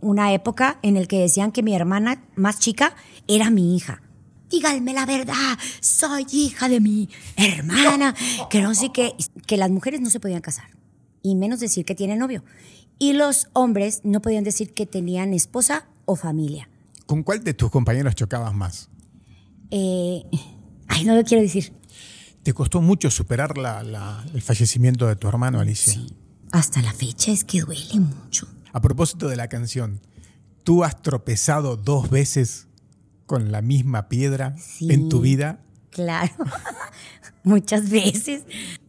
una época en el que decían que mi hermana más chica era mi hija. Díganme la verdad, soy hija de mi hermana, que no sé qué, que las mujeres no se podían casar, y menos decir que tienen novio. Y los hombres no podían decir que tenían esposa o familia. ¿Con cuál de tus compañeros chocabas más? Eh, ay, no lo quiero decir. ¿Te costó mucho superar la- la- el fallecimiento de tu hermano, Alicia? Sí. Hasta la fecha es que duele mucho. A propósito de la canción, ¿tú has tropezado dos veces con la misma piedra Sí. en tu vida? Claro, muchas veces.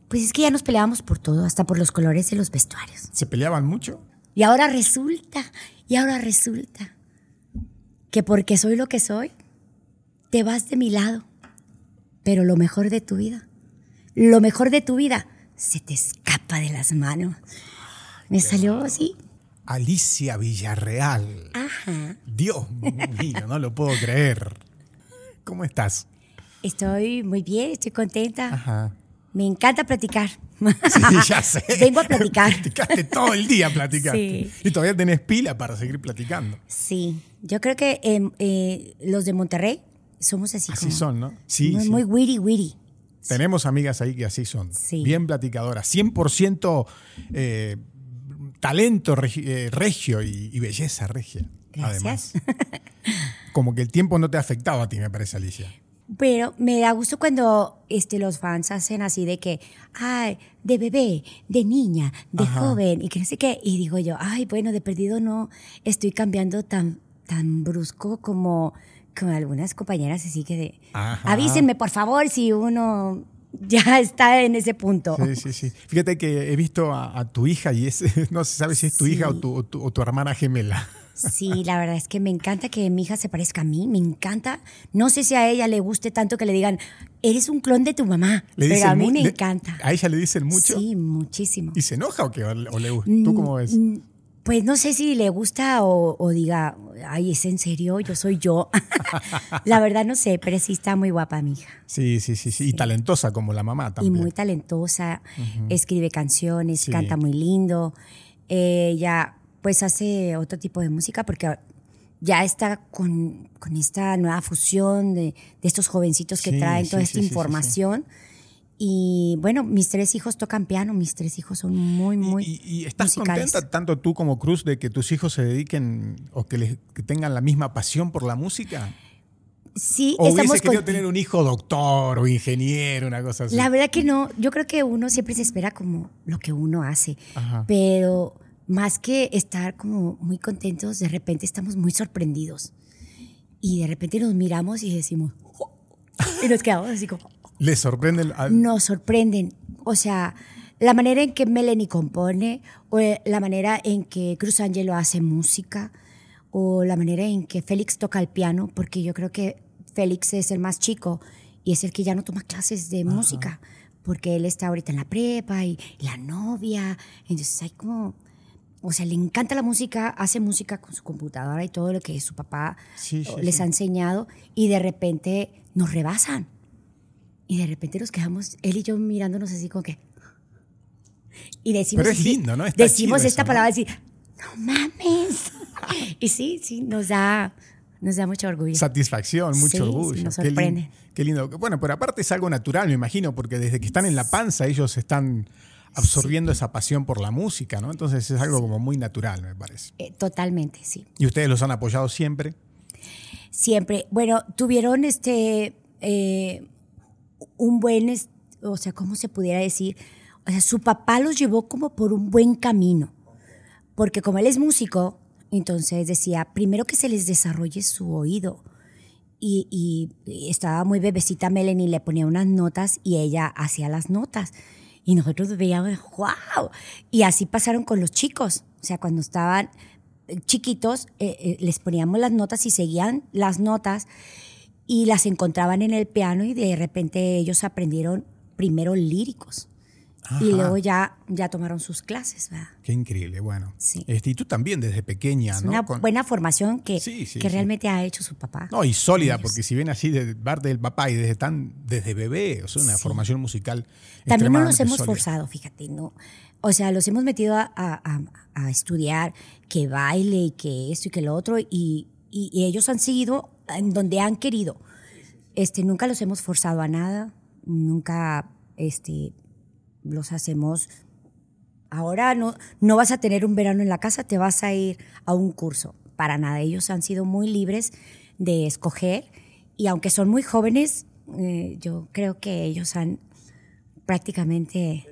Pues es que ya nos peleábamos por todo, hasta por los colores de los vestuarios. ¿Se peleaban mucho? Y ahora resulta, y ahora resulta que porque soy lo que soy, te vas de mi lado. Pero lo mejor de tu vida, lo mejor de tu vida, se te escapa de las manos. Me salió así. Alicia Villarreal. Ajá. Dios mío, no lo puedo creer. ¿Cómo estás? Estoy muy bien, estoy contenta. Ajá. Me encanta platicar. Sí, ya sé. Vengo a platicar. Platicaste todo el día, platicaste. Sí. Y todavía tenés pila para seguir platicando. Sí, yo creo que em, eh, los de Monterrey somos así. Así como son, ¿no? Sí, muy, sí. muy witty, witty. Tenemos amigas ahí que así son. Sí. Bien platicadoras. 100% eh, talento eh, regio y, y belleza regia. Gracias. Además. Como que el tiempo no te ha afectado a ti, me parece, Alicia. Pero me da gusto cuando este, los fans hacen así de que, ay, de bebé, de niña, de Ajá. joven, y que no sé qué. Y digo yo, ay, bueno, de perdido no estoy cambiando tan, tan brusco como, como algunas compañeras, así que de, Ajá. avísenme, por favor, si uno ya está en ese punto. Sí, sí, sí. Fíjate que he visto a, a tu hija y es, no se sabe si es tu Sí. hija o tu, o tu- o tu hermana gemela. Sí, la verdad es que me encanta que mi hija se parezca a mí, me encanta. No sé si a ella le guste tanto que le digan, eres un clon de tu mamá, Le pero a mí me le- encanta. ¿A ella le dicen mucho? Sí, muchísimo. ¿Y se enoja o qué? ¿O le o le gusta? ¿Tú cómo ves? Pues no sé si le gusta o, o diga, ay, ¿es en serio? Yo soy yo. la verdad no sé, pero sí está muy guapa mi hija. Sí, sí, sí, sí. Y talentosa como la mamá Y también. muy talentosa, escribe canciones, Sí. canta muy lindo. Ella pues hace otro tipo de música porque ya está con, con esta nueva fusión de, de estos jovencitos que Sí, traen toda sí, esta información. Y bueno, mis tres hijos tocan piano, mis tres hijos son muy, muy ¿Y, y- y estás musicales. contenta tanto tú como Cruz de que tus hijos se dediquen o que, les, que tengan la misma pasión por la música? Sí, ¿O estamos hubiese querido tener un hijo doctor o ingeniero, una cosa así? La verdad que no, yo creo que uno siempre se espera como lo que uno hace, Ajá. pero más que estar como muy contentos, de repente estamos muy sorprendidos y de repente nos miramos y decimos, "Oh", y nos quedamos así como, ¿Les sorprende? al- nos sorprenden, o sea, la manera en que Melanie compone o la manera en que Cruz Angelo hace música o la manera en que Félix toca el piano, porque yo creo que Félix es el más chico y es el que ya no toma clases de música, porque él está ahorita en la prepa y, y la novia, entonces hay como, o sea, le encanta la música, hace música con su computadora y todo lo que su papá Sí, sí, les sí. ha enseñado y de repente nos rebasan. Y de repente nos quedamos, él y yo mirándonos así como que... Y decimos... Pero es lindo, ¿no? Está decimos esta eso, ¿no? palabra así, no mames. y sí, sí, nos da, nos da mucho orgullo. Satisfacción, mucho Sí, sí, orgullo. nos Qué lin- sorprende. Qué, lindo. Bueno, pero aparte es algo natural, me imagino, porque desde que están en la panza ellos están absorbiendo esa pasión por la música, ¿no? Entonces es algo como muy natural, me parece. Eh, totalmente, sí. ¿Y ustedes los han apoyado siempre? Siempre. Bueno, tuvieron este eh, un buen, o sea, ¿cómo se pudiera decir? O sea, su papá los llevó como por un buen camino. Porque como él es músico, entonces decía, primero que se les desarrolle su oído. Y, estaba muy bebecita Melanie, le ponía unas notas y ella hacía las notas. Y nosotros veíamos, wow. Y así pasaron con los chicos. O sea, cuando estaban chiquitos, eh, eh, les poníamos las notas y seguían las notas y las encontraban en el piano y de repente ellos aprendieron primero líricos. Y Ajá. luego ya, ya tomaron sus clases, ¿verdad? Qué increíble, bueno. Sí. Este, y tú también desde pequeña, Es ¿no? una Con- buena formación que, Sí, sí, que realmente ha hecho su papá. No, y sólida, porque si ven así de parte del papá y desde tan desde bebé, o sea, una formación musical También no nos extremadamente hemos sólida. forzado, fíjate, ¿no? o sea, los hemos metido a, a- a estudiar que baile y que esto y que lo otro, y, y- y ellos han seguido en donde han querido. Este, nunca los hemos forzado a nada, nunca este, los hacemos. Ahora no, no vas a tener un verano en la casa, te vas a ir a un curso. Para nada, ellos han sido muy libres de escoger y aunque son muy jóvenes, eh, yo creo que ellos han prácticamente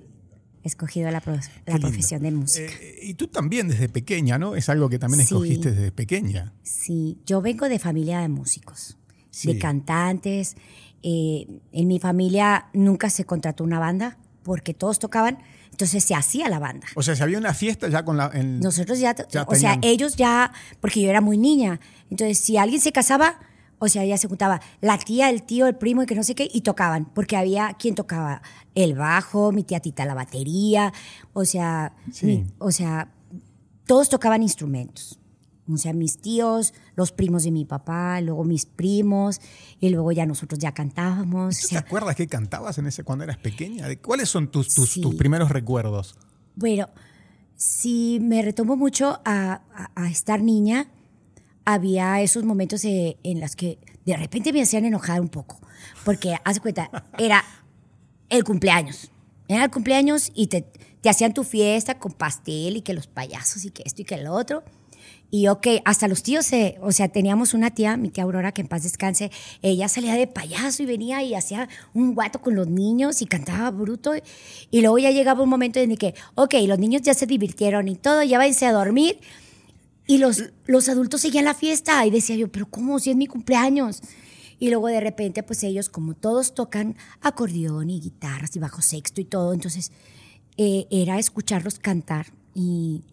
escogido la, pro- la profesión de música. Eh, y tú también desde pequeña, ¿no? Es algo que también Sí. escogiste desde pequeña. Sí, yo vengo de familia de músicos, Sí. de cantantes. Eh, en mi familia nunca se contrató una banda porque todos tocaban, entonces se hacía la banda. O sea, si había una fiesta ya con la... en- Nosotros ya, Ya o sea, ellos ya, porque yo era muy niña, entonces si alguien se casaba, o sea, ya se juntaba la tía, el tío, el primo y que no sé qué, y tocaban, porque había quien tocaba el bajo, mi tía Tita la batería, o sea, Sí. mi- o sea, todos tocaban instrumentos. O sea, mis tíos, los primos de mi papá, luego mis primos, y luego ya nosotros ya cantábamos. o ¿Tú te acuerdas qué cantabas en ese cuando eras pequeña? ¿De ¿Cuáles son tus, tus, Sí. tus primeros recuerdos? Bueno, si me retomo mucho a, a- a estar niña, había esos momentos eh, en los que de repente me hacían enojar un poco. Porque, haz cuenta, era el cumpleaños. Era el cumpleaños y te, te hacían tu fiesta con pastel y que los payasos y que esto y que lo otro. Y ok, hasta los tíos, o sea, teníamos una tía, mi tía Aurora, que en paz descanse, ella salía de payaso y venía y hacía un guato con los niños y cantaba bruto. Y luego ya llegaba un momento en el que, ok, los niños ya se divirtieron y todo, ya váyanse a dormir. Y los, los adultos seguían la fiesta y decía yo, pero ¿cómo? Si es mi cumpleaños. Y luego de repente, pues ellos, como todos tocan acordeón y guitarras y bajo sexto y todo, entonces eh, era escucharlos cantar y,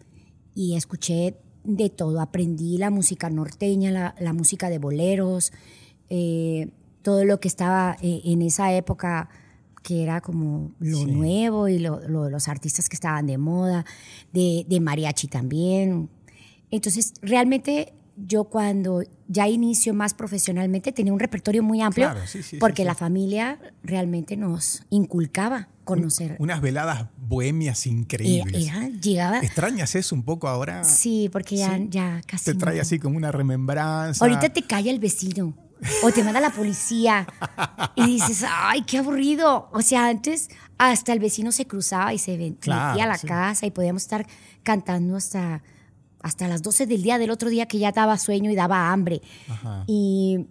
y escuché de todo. Aprendí la música norteña, la, la música de boleros, eh, todo lo que estaba eh, en esa época que era como lo Sí. nuevo y lo- lo- los artistas que estaban de moda, de, de mariachi también. Entonces, realmente yo cuando ya inicio más profesionalmente tenía un repertorio muy amplio Claro, sí, sí, porque sí. la familia realmente nos inculcaba conocer. Unas veladas bohemias Era, increíbles. era- llegaba... ¿Extrañas eso un poco ahora? Sí, porque ya, ya casi Te trae no. así como una remembranza. Ahorita te calla el vecino o te manda la policía y dices, ay, qué aburrido. O sea, antes hasta el vecino se cruzaba y se Claro, metía a la casa y podíamos estar cantando hasta, hasta las 12 del día del otro día que ya daba sueño y daba hambre. Ajá. Y,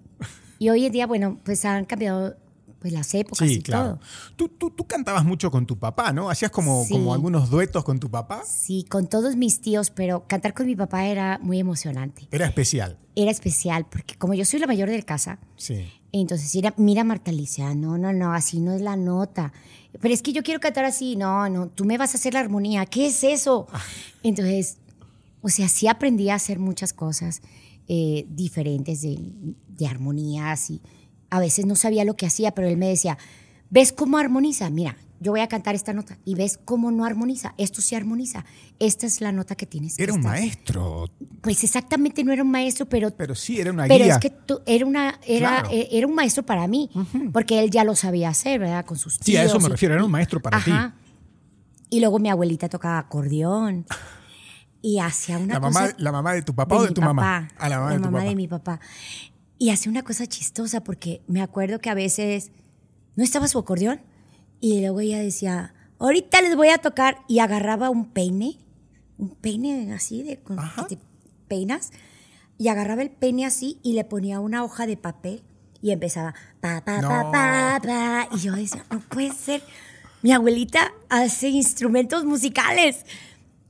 y hoy en día, bueno, pues han cambiado pues las épocas Sí, y claro. todo. Tú, tú, tú cantabas mucho con tu papá, ¿no? Hacías como, Sí. como algunos duetos con tu papá. Sí, con todos mis tíos, pero cantar con mi papá era muy emocionante. Era especial. Era especial porque como yo soy la mayor de casa, Sí. Entonces, mira, mira Marta Alicia, no, no, no, así no es la nota. Pero es que yo quiero cantar así, no, no, tú me vas a hacer la armonía, ¿qué es eso? Entonces, o sea, sí aprendí a hacer muchas cosas eh, diferentes de, de armonías y a veces no sabía lo que hacía, pero él me decía, ¿ves cómo armoniza? Mira, yo voy a cantar esta nota y ves cómo no armoniza, esto sí armoniza, esta es la nota que tienes que Era un estar". maestro, Pues exactamente no era un maestro, pero pero sí era una pero guía. es que tú- era, una, era, Claro. eh, era un maestro para mí, porque él ya lo sabía hacer, ¿verdad? Con sus tíos. Sí, a eso me y- refiero, era un maestro para Ajá. Y luego mi abuelita tocaba acordeón y hacía una La mamá, cosa... ¿La mamá de tu papá de o de tu papá, mamá? A la mamá de tu papá. de mi papá. Y hacía una cosa chistosa porque me acuerdo que a veces no estaba su acordeón y luego ella decía, ahorita les voy a tocar y agarraba un peine, un peine así de con Ajá. que te peinas y agarraba el peine así y le ponía una hoja de papel y empezaba pa pa pa No. pa pa y yo decía, no puede ser. Mi abuelita hace instrumentos musicales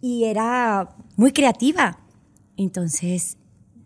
y era muy creativa. Entonces,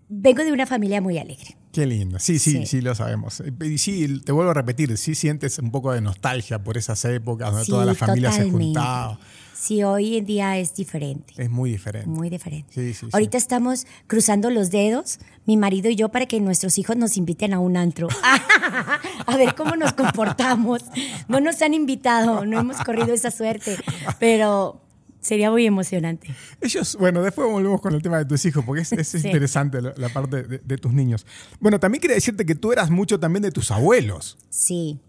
vengo de una familia muy alegre. Qué lindo. Sí, sí, sí, Sí. lo sabemos. Y sí, te vuelvo a repetir, sí sientes un poco de nostalgia por esas épocas donde Sí, toda la familia se totalmente. juntaba. Sí, hoy en día es diferente. Es muy diferente. Muy diferente. Sí, sí, sí. Ahorita estamos cruzando los dedos, mi marido y yo, para que nuestros hijos nos inviten a un antro. a ver cómo nos comportamos. No nos han invitado, no hemos corrido esa suerte, pero sería muy emocionante. Ellos, bueno, después volvemos con el tema de tus hijos, porque es, es Sí. interesante la, la parte de, de tus niños. Bueno, también quería decirte que tú eras mucho también de tus abuelos. Sí.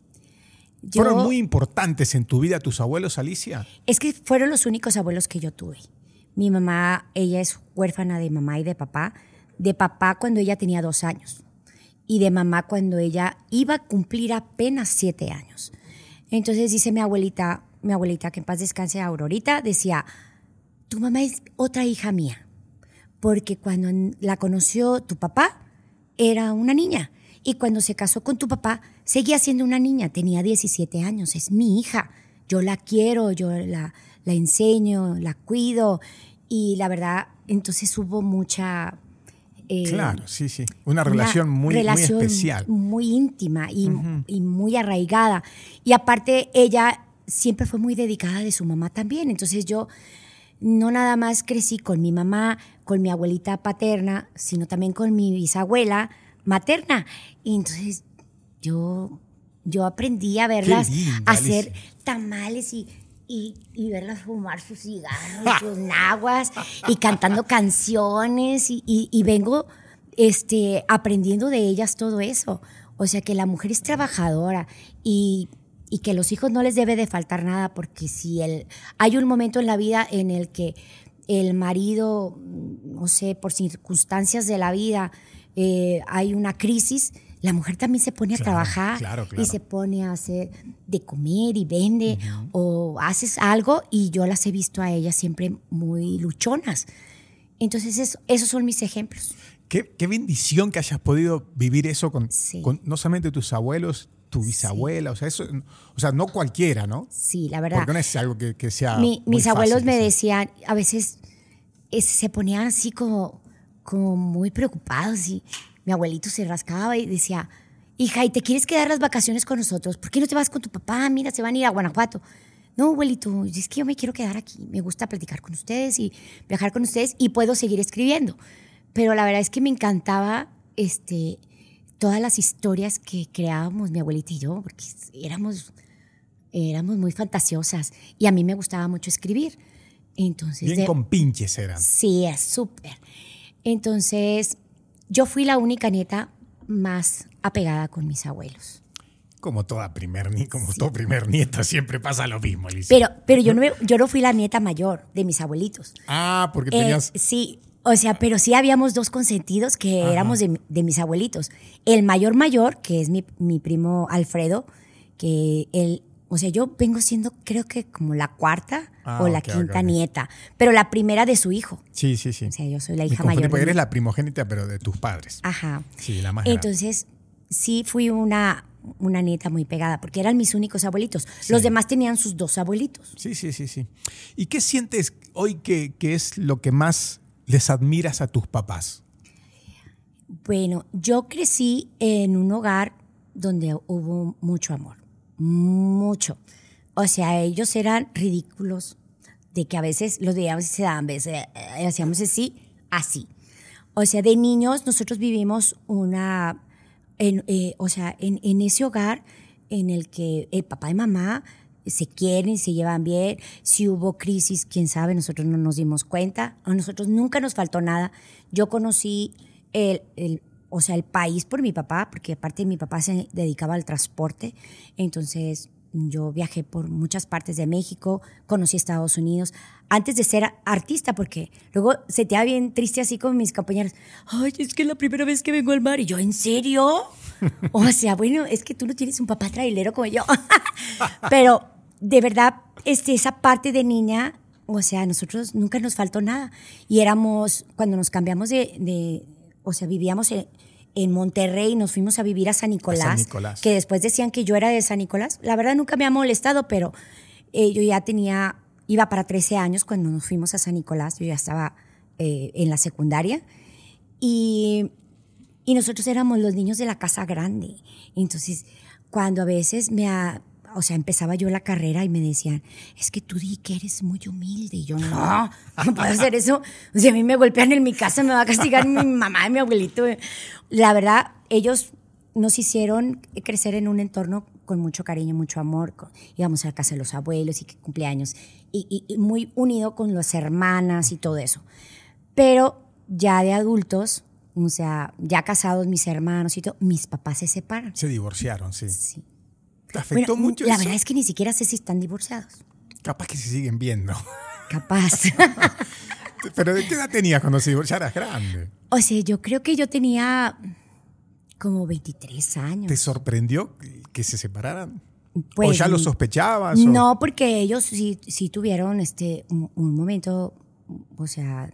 ¿Fueron muy importantes en tu vida tus abuelos, Alicia? Es que fueron los únicos abuelos que yo tuve. Mi mamá, ella es huérfana de mamá y de papá. De papá cuando ella tenía dos años y de mamá cuando ella iba a cumplir apenas siete años. Entonces dice mi abuelita, mi abuelita que en paz descanse Aurorita, decía, tu mamá es otra hija mía, porque cuando la conoció tu papá era una niña y cuando se casó con tu papá seguía siendo una niña, tenía 17 años, es mi hija, yo la quiero, yo la, la enseño, la cuido y la verdad, entonces hubo mucha... Eh, claro, sí, sí. Una relación, muy, relación muy especial. Muy íntima y, y, muy arraigada. Y aparte, ella siempre fue muy dedicada de su mamá también. Entonces yo no nada más crecí con mi mamá, con mi abuelita paterna, sino también con mi bisabuela materna. Y entonces yo, yo aprendí a verlas hacer tamales y y, verlas fumar sus cigarros, sus naguas y cantando canciones y, vengo este, aprendiendo de ellas todo eso. O sea que la mujer es trabajadora y, que los hijos no les debe de faltar nada porque si el, hay un momento en la vida en el que el marido, no sé, por circunstancias de la vida, eh, hay una crisis, la mujer también se pone a trabajar y se pone a hacer de comer y vende o haces algo y yo las he visto a ellas siempre muy luchonas. Entonces esos son mis ejemplos. Qué, bendición que hayas podido vivir eso con, no solamente tus abuelos, tu bisabuela, o sea, eso, o sea, no cualquiera, ¿no? Sí, la verdad. Porque no es algo que, sea. mis abuelos me decían, a veces se ponían así como, como muy preocupados y mi abuelito se rascaba y decía, hija, ¿y te quieres quedar las vacaciones con nosotros? ¿Por qué no te vas con tu papá? Mira, se van a ir a Guanajuato. No, abuelito, es que yo me quiero quedar aquí. Me gusta platicar con ustedes y viajar con ustedes y puedo seguir escribiendo. Pero la verdad es que me encantaba este, todas las historias que creábamos mi abuelita y yo, porque éramos, éramos muy fantasiosas y a mí me gustaba mucho escribir. Entonces, Bien con pinches eran. Sí, es súper. Entonces, yo fui la única nieta más apegada con mis abuelos. Como toda primer como todo primer nieta, siempre pasa lo mismo, Alicia. Pero, pero yo, no, yo no fui la nieta mayor de mis abuelitos. Ah, porque tenías. Eh, sí, o sea, pero sí habíamos dos consentidos que éramos de, de, mis abuelitos. El mayor mayor, que es mi, mi primo Alfredo, que él o sea, yo vengo siendo, creo que como la cuarta ah, o la quinta nieta, pero la primera de su hijo. Sí, sí, sí. O sea, yo soy la hija mayor. Porque eres la primogénita, pero de tus padres. Ajá. Sí, la más Entonces, sí fui una, una nieta muy pegada, porque eran mis únicos abuelitos. Los demás tenían sus dos abuelitos. Sí, sí, sí, sí. ¿Y qué sientes hoy que, que es lo que más les admiras a tus papás? Bueno, yo crecí en un hogar donde hubo mucho amor mucho. O sea, ellos eran ridículos de que a veces los veíamos y se daban veces, eh, hacíamos así, así. O sea, de niños nosotros vivimos una, eh, o sea, en, ese hogar en el que el papá y mamá se quieren, se llevan bien. Si hubo crisis, quién sabe, nosotros no nos dimos cuenta. A nosotros nunca nos faltó nada. Yo conocí el, el, o sea, el país por mi papá, porque aparte mi papá se dedicaba al transporte, entonces yo viajé por muchas partes de México, conocí Estados Unidos, antes de ser artista, porque luego se te va bien triste así con mis compañeros, ay, es que es la primera vez que vengo al mar, y yo, ¿en serio? o sea, bueno, es que tú no tienes un papá trailero como yo, pero de verdad, este, esa parte de niña, o sea, a nosotros nunca nos faltó nada, y éramos, cuando nos cambiamos de o sea, vivíamos en, Monterrey, nos fuimos a vivir a San, Nicolás, que después decían que yo era de San Nicolás. La verdad nunca me ha molestado, pero eh, yo ya tenía, iba para 13 años cuando nos fuimos a San Nicolás, yo ya estaba eh, en la secundaria. Y, y nosotros éramos los niños de la casa grande. Entonces, cuando a veces me, ha, o sea, empezaba yo la carrera y me decían, es que tú di que eres muy humilde. Y yo, no, no puedo hacer eso. O sea, a mí me golpean en mi casa, me va a castigar mi mamá y mi abuelito. La verdad, ellos nos hicieron crecer en un entorno con mucho cariño, mucho amor. Íbamos a la casa de los abuelos y que cumpleaños. Y, y muy unido con las hermanas y todo eso. Pero ya de adultos, o sea, ya casados mis hermanos y todo, mis papás se separan. Se divorciaron, sí. Sí. ¿Te afectó Bueno, mucho La eso? verdad es que ni siquiera sé si están divorciados. Capaz que se siguen viendo. Capaz. Pero ¿de qué edad tenías cuando se eras grande. o sea, yo creo que yo tenía como 23 años. ¿Te sorprendió que- se separaran? ¿O Pues, ya lo sospechabas? o- No, porque ellos sí, sí tuvieron este, un, un momento, o sea,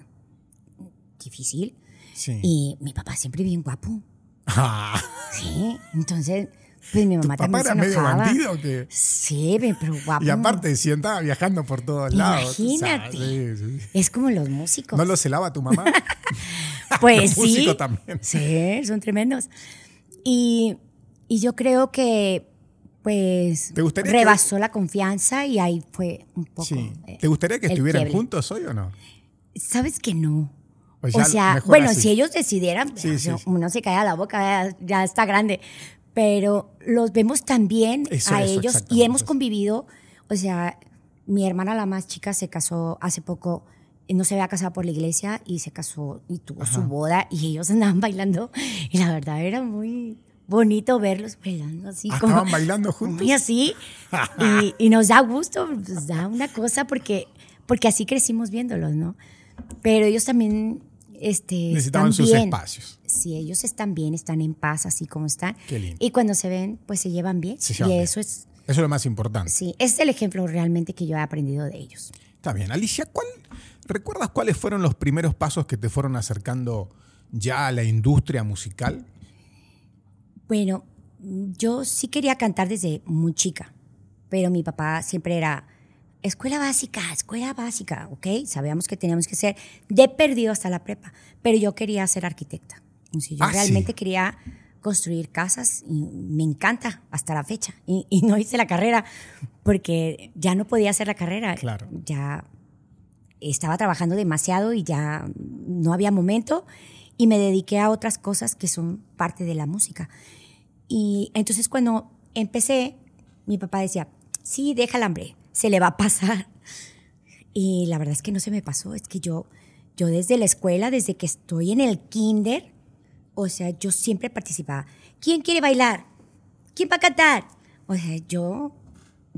difícil. Sí. Y mi papá siempre bien guapo. Ah, Sí, entonces, pues mi ¿Tu mamá papá también era se medio enojaba. bandido o qué? Sí, pe- pero guapo. Y aparte, si andaba viajando por todos lados. Imagínate. sí, sí. Es como los músicos. ¿No lo celaba tu mamá? Pues Los músicos sí. también. Sí, son tremendos. Y, y yo creo que, pues, ¿Te gustaría que- rebasó la confianza y ahí fue un poco. Sí. eh, ¿Te gustaría que estuvieran juntos hoy o no? ¿Sabes que no? O O ya sea, bueno, así. si ellos decidieran, Sí, o sí, sea, uno se cae a la boca, ya, ya está grande. Pero los vemos también Eso, a eso, ellos y hemos eso. convivido. O sea, mi hermana, la más chica, se casó hace poco. No se había casado por la iglesia y se casó y tuvo su boda y ellos andaban bailando. Y la verdad era muy bonito verlos bailando así. Ah, como, ¿estaban bailando juntos? Muy así. y, y nos da gusto, nos da una cosa porque, porque así crecimos viéndolos, ¿no? Pero ellos también este, Necesitaban están sus bien. espacios. Sí, ellos están bien, están en paz, así como están. Qué lindo. Y cuando se ven, pues se llevan bien. Se llevan y bien. eso es, Eso es lo más importante. sí, es el ejemplo realmente que yo he aprendido de ellos. Está bien. Alicia, ¿cuál, ¿recuerdas cuáles fueron los primeros pasos que te fueron acercando ya a la industria musical? Bueno, yo sí quería cantar desde muy chica, pero mi papá siempre era escuela básica, escuela básica, ¿ok? Sabíamos que teníamos que ser de perdido hasta la prepa, pero yo quería ser arquitecta. Yo Ah, sí. realmente quería construir casas y me encanta hasta la fecha. Y, y no hice la carrera porque ya no podía hacer la carrera. Claro. Ya estaba trabajando demasiado y ya no había momento y me dediqué a otras cosas que son parte de la música. Y entonces cuando empecé, mi papá decía, sí, déjala, hambre, se le va a pasar. Y la verdad es que no se me pasó, es que yo, yo desde la escuela, desde que estoy en el kinder, o sea, yo siempre participaba. ¿Quién quiere bailar? ¿Quién va a cantar? O sea, yo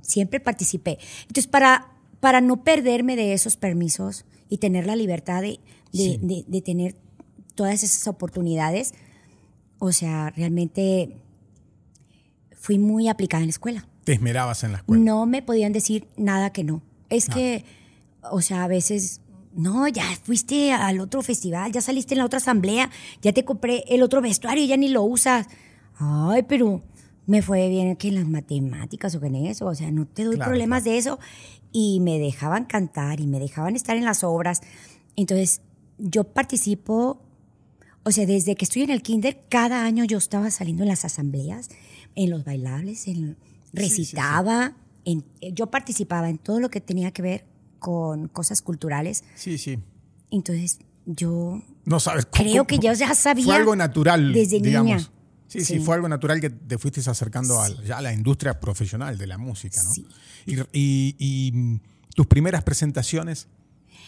siempre participé. Entonces, para, para no perderme de esos permisos y tener la libertad de, de, Sí. de- de tener todas esas oportunidades, o sea, realmente fui muy aplicada en la escuela. Te esmerabas en la escuela. No me podían decir nada que no. Es que, o sea, a veces, no, ya fuiste al otro festival, ya saliste en la otra asamblea, ya te compré el otro vestuario, ya ni lo usas. Ay, pero me fue bien que en las matemáticas o que en eso, o sea, no te doy Claro, problemas de eso. Y me dejaban cantar y me dejaban estar en las obras. Entonces, yo participo, o sea, desde que estoy en el kinder, cada año yo estaba saliendo en las asambleas, en los bailables, en, recitaba, en- yo participaba en todo lo que tenía que ver con cosas culturales. Sí, sí. Entonces, yo No sabes cómo. creo que yo ya sabía. Fue algo natural, desde digamos. niña. Sí, sí, fue algo natural que te fuiste acercando a, ya a la industria profesional de la música, ¿no? Sí. Y, y- y, mm, tus primeras presentaciones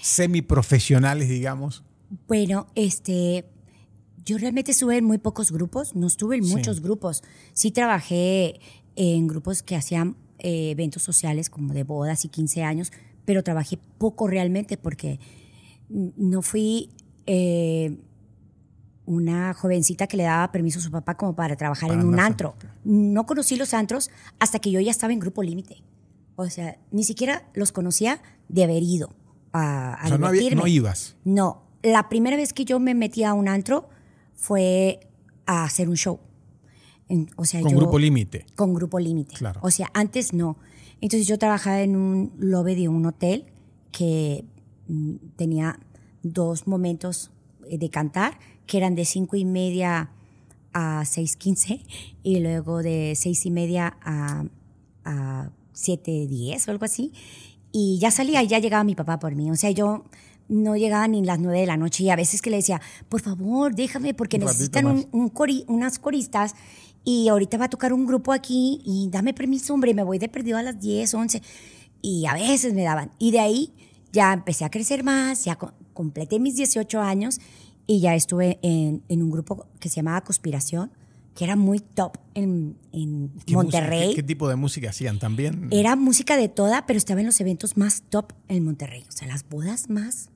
semiprofesionales, digamos. Bueno, este, yo realmente estuve en muy pocos grupos, no estuve en Sí. muchos grupos. Sí trabajé en grupos que hacían eh, eventos sociales como de bodas y 15 años, pero trabajé poco realmente porque no fui eh, una jovencita que le daba permiso a su papá como para trabajar Para en un antro. No conocí los antros hasta que yo ya estaba en grupo límite. O sea, ni siquiera los conocía de haber ido a, a o sea, no, había- no ibas. No, la primera vez que yo me metí a un antro fue a hacer un show. En- o sea, Con yo- grupo límite. Con grupo límite. Claro. O sea, antes no. Entonces yo trabajaba en un lobby de un hotel que mm, tenía dos momentos eh, de cantar, que eran de cinco y media a seis quince y luego de seis y media a, a siete diez o algo así. Y ya salía y ya llegaba mi papá por mí. O sea, yo no llegaba ni las nueve de la noche y a veces que le decía, por favor, déjame porque Un necesitan un, un cori- unas coristas y ahorita va a tocar un grupo aquí y dame permiso, hombre, me voy de perdido a las 10, 11. Y a veces me daban. Y de ahí ya empecé a crecer más, ya co- completé mis 18 años y ya estuve en, en un grupo que se llamaba Conspiración, que era muy top en, en ¿Qué música- Monterrey. ¿qué, qué tipo de música hacían también? Era música de toda, pero estaba en los eventos más top en Monterrey. O sea, las bodas más.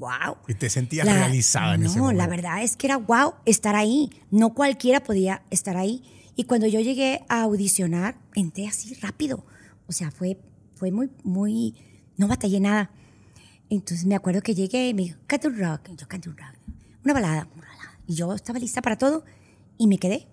¡Wow! y te sentías La- realizada en no, ese momento. la verdad es que era wow estar ahí. No cualquiera podía estar ahí. Y cuando yo llegué a audicionar, entré así rápido. O sea, fue, fue muy, muy. No batallé nada. Entonces me acuerdo que llegué y me dijo, canta un rock. Y yo canté un rock. Una balada, una balada. Y yo estaba lista para todo y me quedé.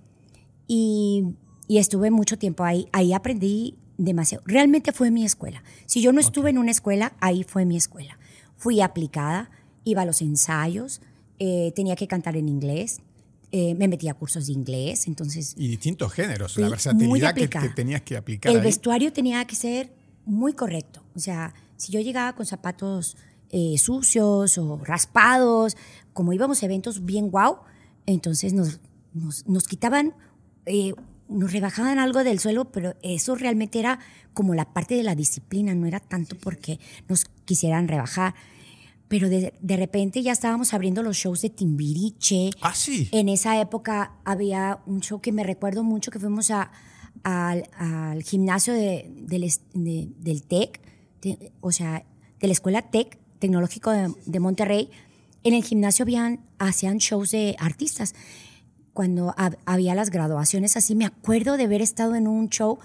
Y, y estuve mucho tiempo ahí. Ahí aprendí demasiado. Realmente fue mi escuela. Si yo no estuve en una escuela, ahí fue mi escuela. Fui aplicada, iba a los ensayos, eh, tenía que cantar en inglés, eh, me metí a cursos de inglés, entonces Y distintos géneros, la versatilidad que, que tenías que aplicar. el ahí. vestuario tenía que ser muy correcto. O sea, si yo llegaba con zapatos eh, sucios o raspados, como íbamos a eventos bien guau, entonces nos, nos, nos quitaban, eh, nos rebajaban algo del suelo, pero eso realmente era como la parte de la disciplina, no era tanto porque nos quisieran rebajar. Pero de, de repente ya estábamos abriendo los shows de Timbiriche. Ah, sí. En esa época había un show que me recuerdo mucho que fuimos a, al, al gimnasio de- del, de- del TEC, o sea, de la escuela TEC, Tecnológico de, Monterrey. En el gimnasio habían, hacían shows de artistas. Cuando hab- había las graduaciones así, me acuerdo de haber estado en un show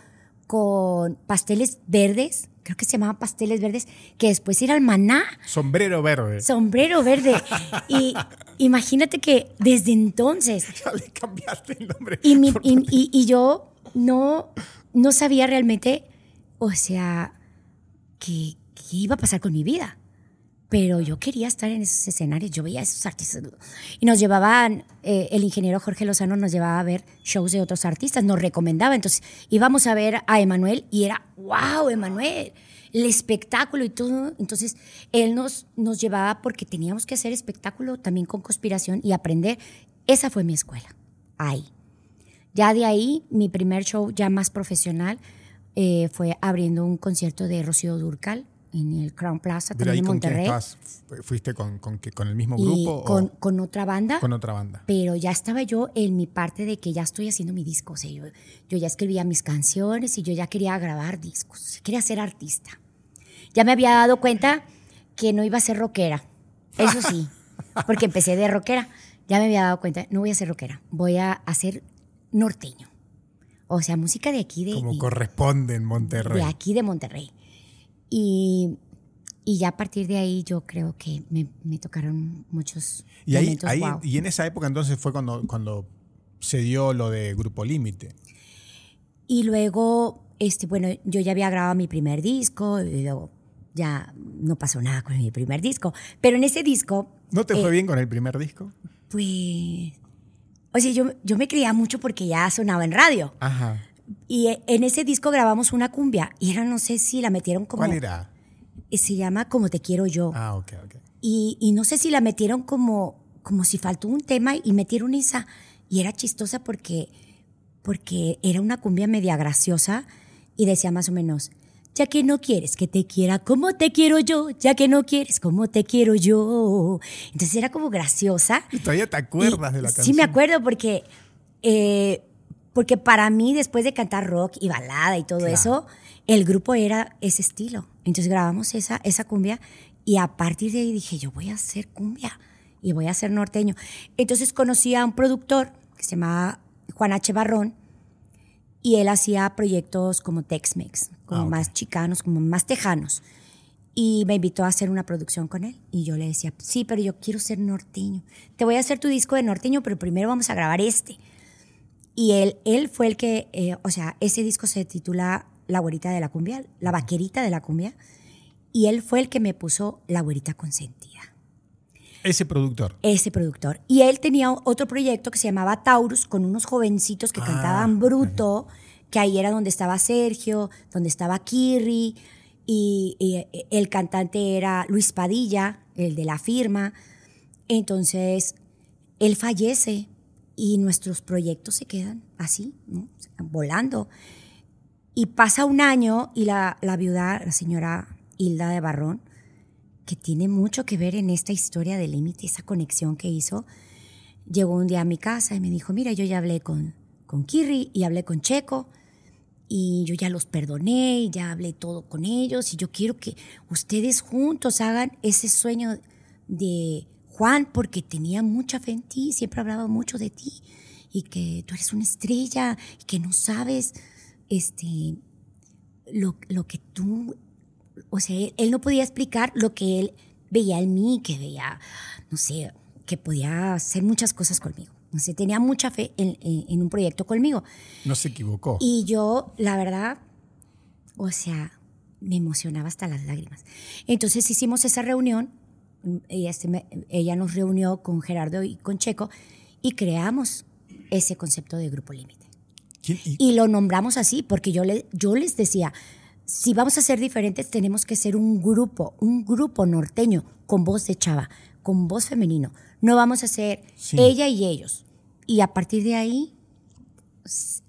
con pasteles verdes, creo que se llamaba pasteles verdes, que después era el maná Sombrero verde. sombrero verde. Y imagínate que desde entonces, Ya le cambiaste el nombre. y, mi- Por- y- y- y yo no, no sabía realmente, o sea, qué, qué iba a pasar con mi vida. Pero yo quería estar en esos escenarios, yo veía a esos artistas. Y nos llevaban, eh, el ingeniero Jorge Lozano nos llevaba a ver shows de otros artistas, nos recomendaba. Entonces íbamos a ver a Emanuel y era, wow, Emanuel, el espectáculo y todo. Entonces él nos, nos llevaba porque teníamos que hacer espectáculo también con conspiración y aprender. Esa fue mi escuela, ahí. Ya de ahí, mi primer show ya más profesional eh, fue abriendo un concierto de Rocío Durcal en el Crown Plaza, Pero también en con quién Monterrey. estabas? Fu- ¿Fuiste con, con, con el mismo Y grupo o con, con otra banda. con otra banda? Pero ya estaba yo en mi parte de que ya estoy haciendo mi disco. O sea, yo, yo ya escribía mis canciones y yo ya quería grabar discos. Quería ser artista. Ya me había dado cuenta que no iba a ser rockera. Eso sí, porque empecé de rockera. Ya me había dado cuenta, no voy a ser rockera. Voy a hacer norteño. O sea, música de aquí de, Como y- corresponde en Monterrey. de aquí de Monterrey. Y, y ya a partir de ahí yo creo que me, me tocaron muchos Y ahí, momentos ahí guau. y en esa época entonces fue cuando, cuando se dio lo de Grupo Límite. Y luego, este, bueno, yo ya había grabado mi primer disco y luego ya no pasó nada con mi primer disco. Pero en ese disco, ¿No te Eh, fue bien con el primer disco? pues, o sea, yo, yo me creía mucho porque ya sonaba en radio. Ajá. Y eh, en ese disco grabamos una cumbia y era, no sé si la metieron como... ¿Cuál era? eh, Se llama Como te quiero yo. Ah, ok, ok. Y, y no sé si la metieron como, como si faltó un tema y metieron esa. Y era chistosa porque, porque era una cumbia media graciosa y decía más o menos, ya que no quieres que te quiera como te quiero yo, ya que no quieres como te quiero yo. Entonces era como graciosa. ¿Y todavía te acuerdas Y de la canción? Sí, me acuerdo porque, eh, porque para mí, después de cantar rock y balada y todo Claro. eso, el grupo era ese estilo. Entonces grabamos esa, esa cumbia y a partir de ahí dije, yo voy a hacer cumbia y voy a hacer norteño. Entonces conocí a un productor que se llamaba Juan H. Barrón y él hacía proyectos como Tex-Mex, como Ah, ok. más chicanos, como más tejanos. Y me invitó a hacer una producción con él. Y yo le decía, sí, pero yo quiero ser norteño. Te voy a hacer tu disco de norteño, pero primero vamos a grabar este. Y él, él fue el que, eh, o sea, ese disco se titula La güerita de la cumbia, La vaquerita de la cumbia. Y él fue el que me puso La güerita consentida Ese productor. ese productor. Y él tenía otro proyecto que se llamaba Taurus con unos jovencitos que Ah, cantaban bruto, que ahí era donde estaba Sergio, donde estaba Kirri, y, y el cantante era Luis Padilla, el de la firma. Entonces, él fallece y nuestros proyectos se quedan así, ¿no? volando. Y pasa un año y la, la viuda, la señora Hilda de Barrón, que tiene mucho que ver en esta historia del límite, esa conexión que hizo, llegó un día a mi casa y me dijo, mira, yo ya hablé con, con Kirri y hablé con Checo y yo ya los perdoné y ya hablé todo con ellos y yo quiero que ustedes juntos hagan ese sueño de Juan porque tenía mucha fe en ti, siempre hablaba mucho de ti y que tú eres una estrella y que no sabes este lo, lo que tú o sea, él no podía explicar lo que él veía en mí, que veía, no sé, que podía hacer muchas cosas conmigo. No sé, tenía mucha fe en, en, un proyecto conmigo. No se equivocó. Y yo, la verdad, o sea, me emocionaba hasta las lágrimas. Entonces hicimos esa reunión, ella, este ella nos reunió con Gerardo y con Checo y creamos ese concepto de Grupo Límite. Y, y, lo nombramos así porque yo, le, yo les decía, si vamos a ser diferentes, tenemos que ser un grupo, un grupo norteño con voz de chava, con voz femenino. No vamos a ser ella y ellos. Y a partir de ahí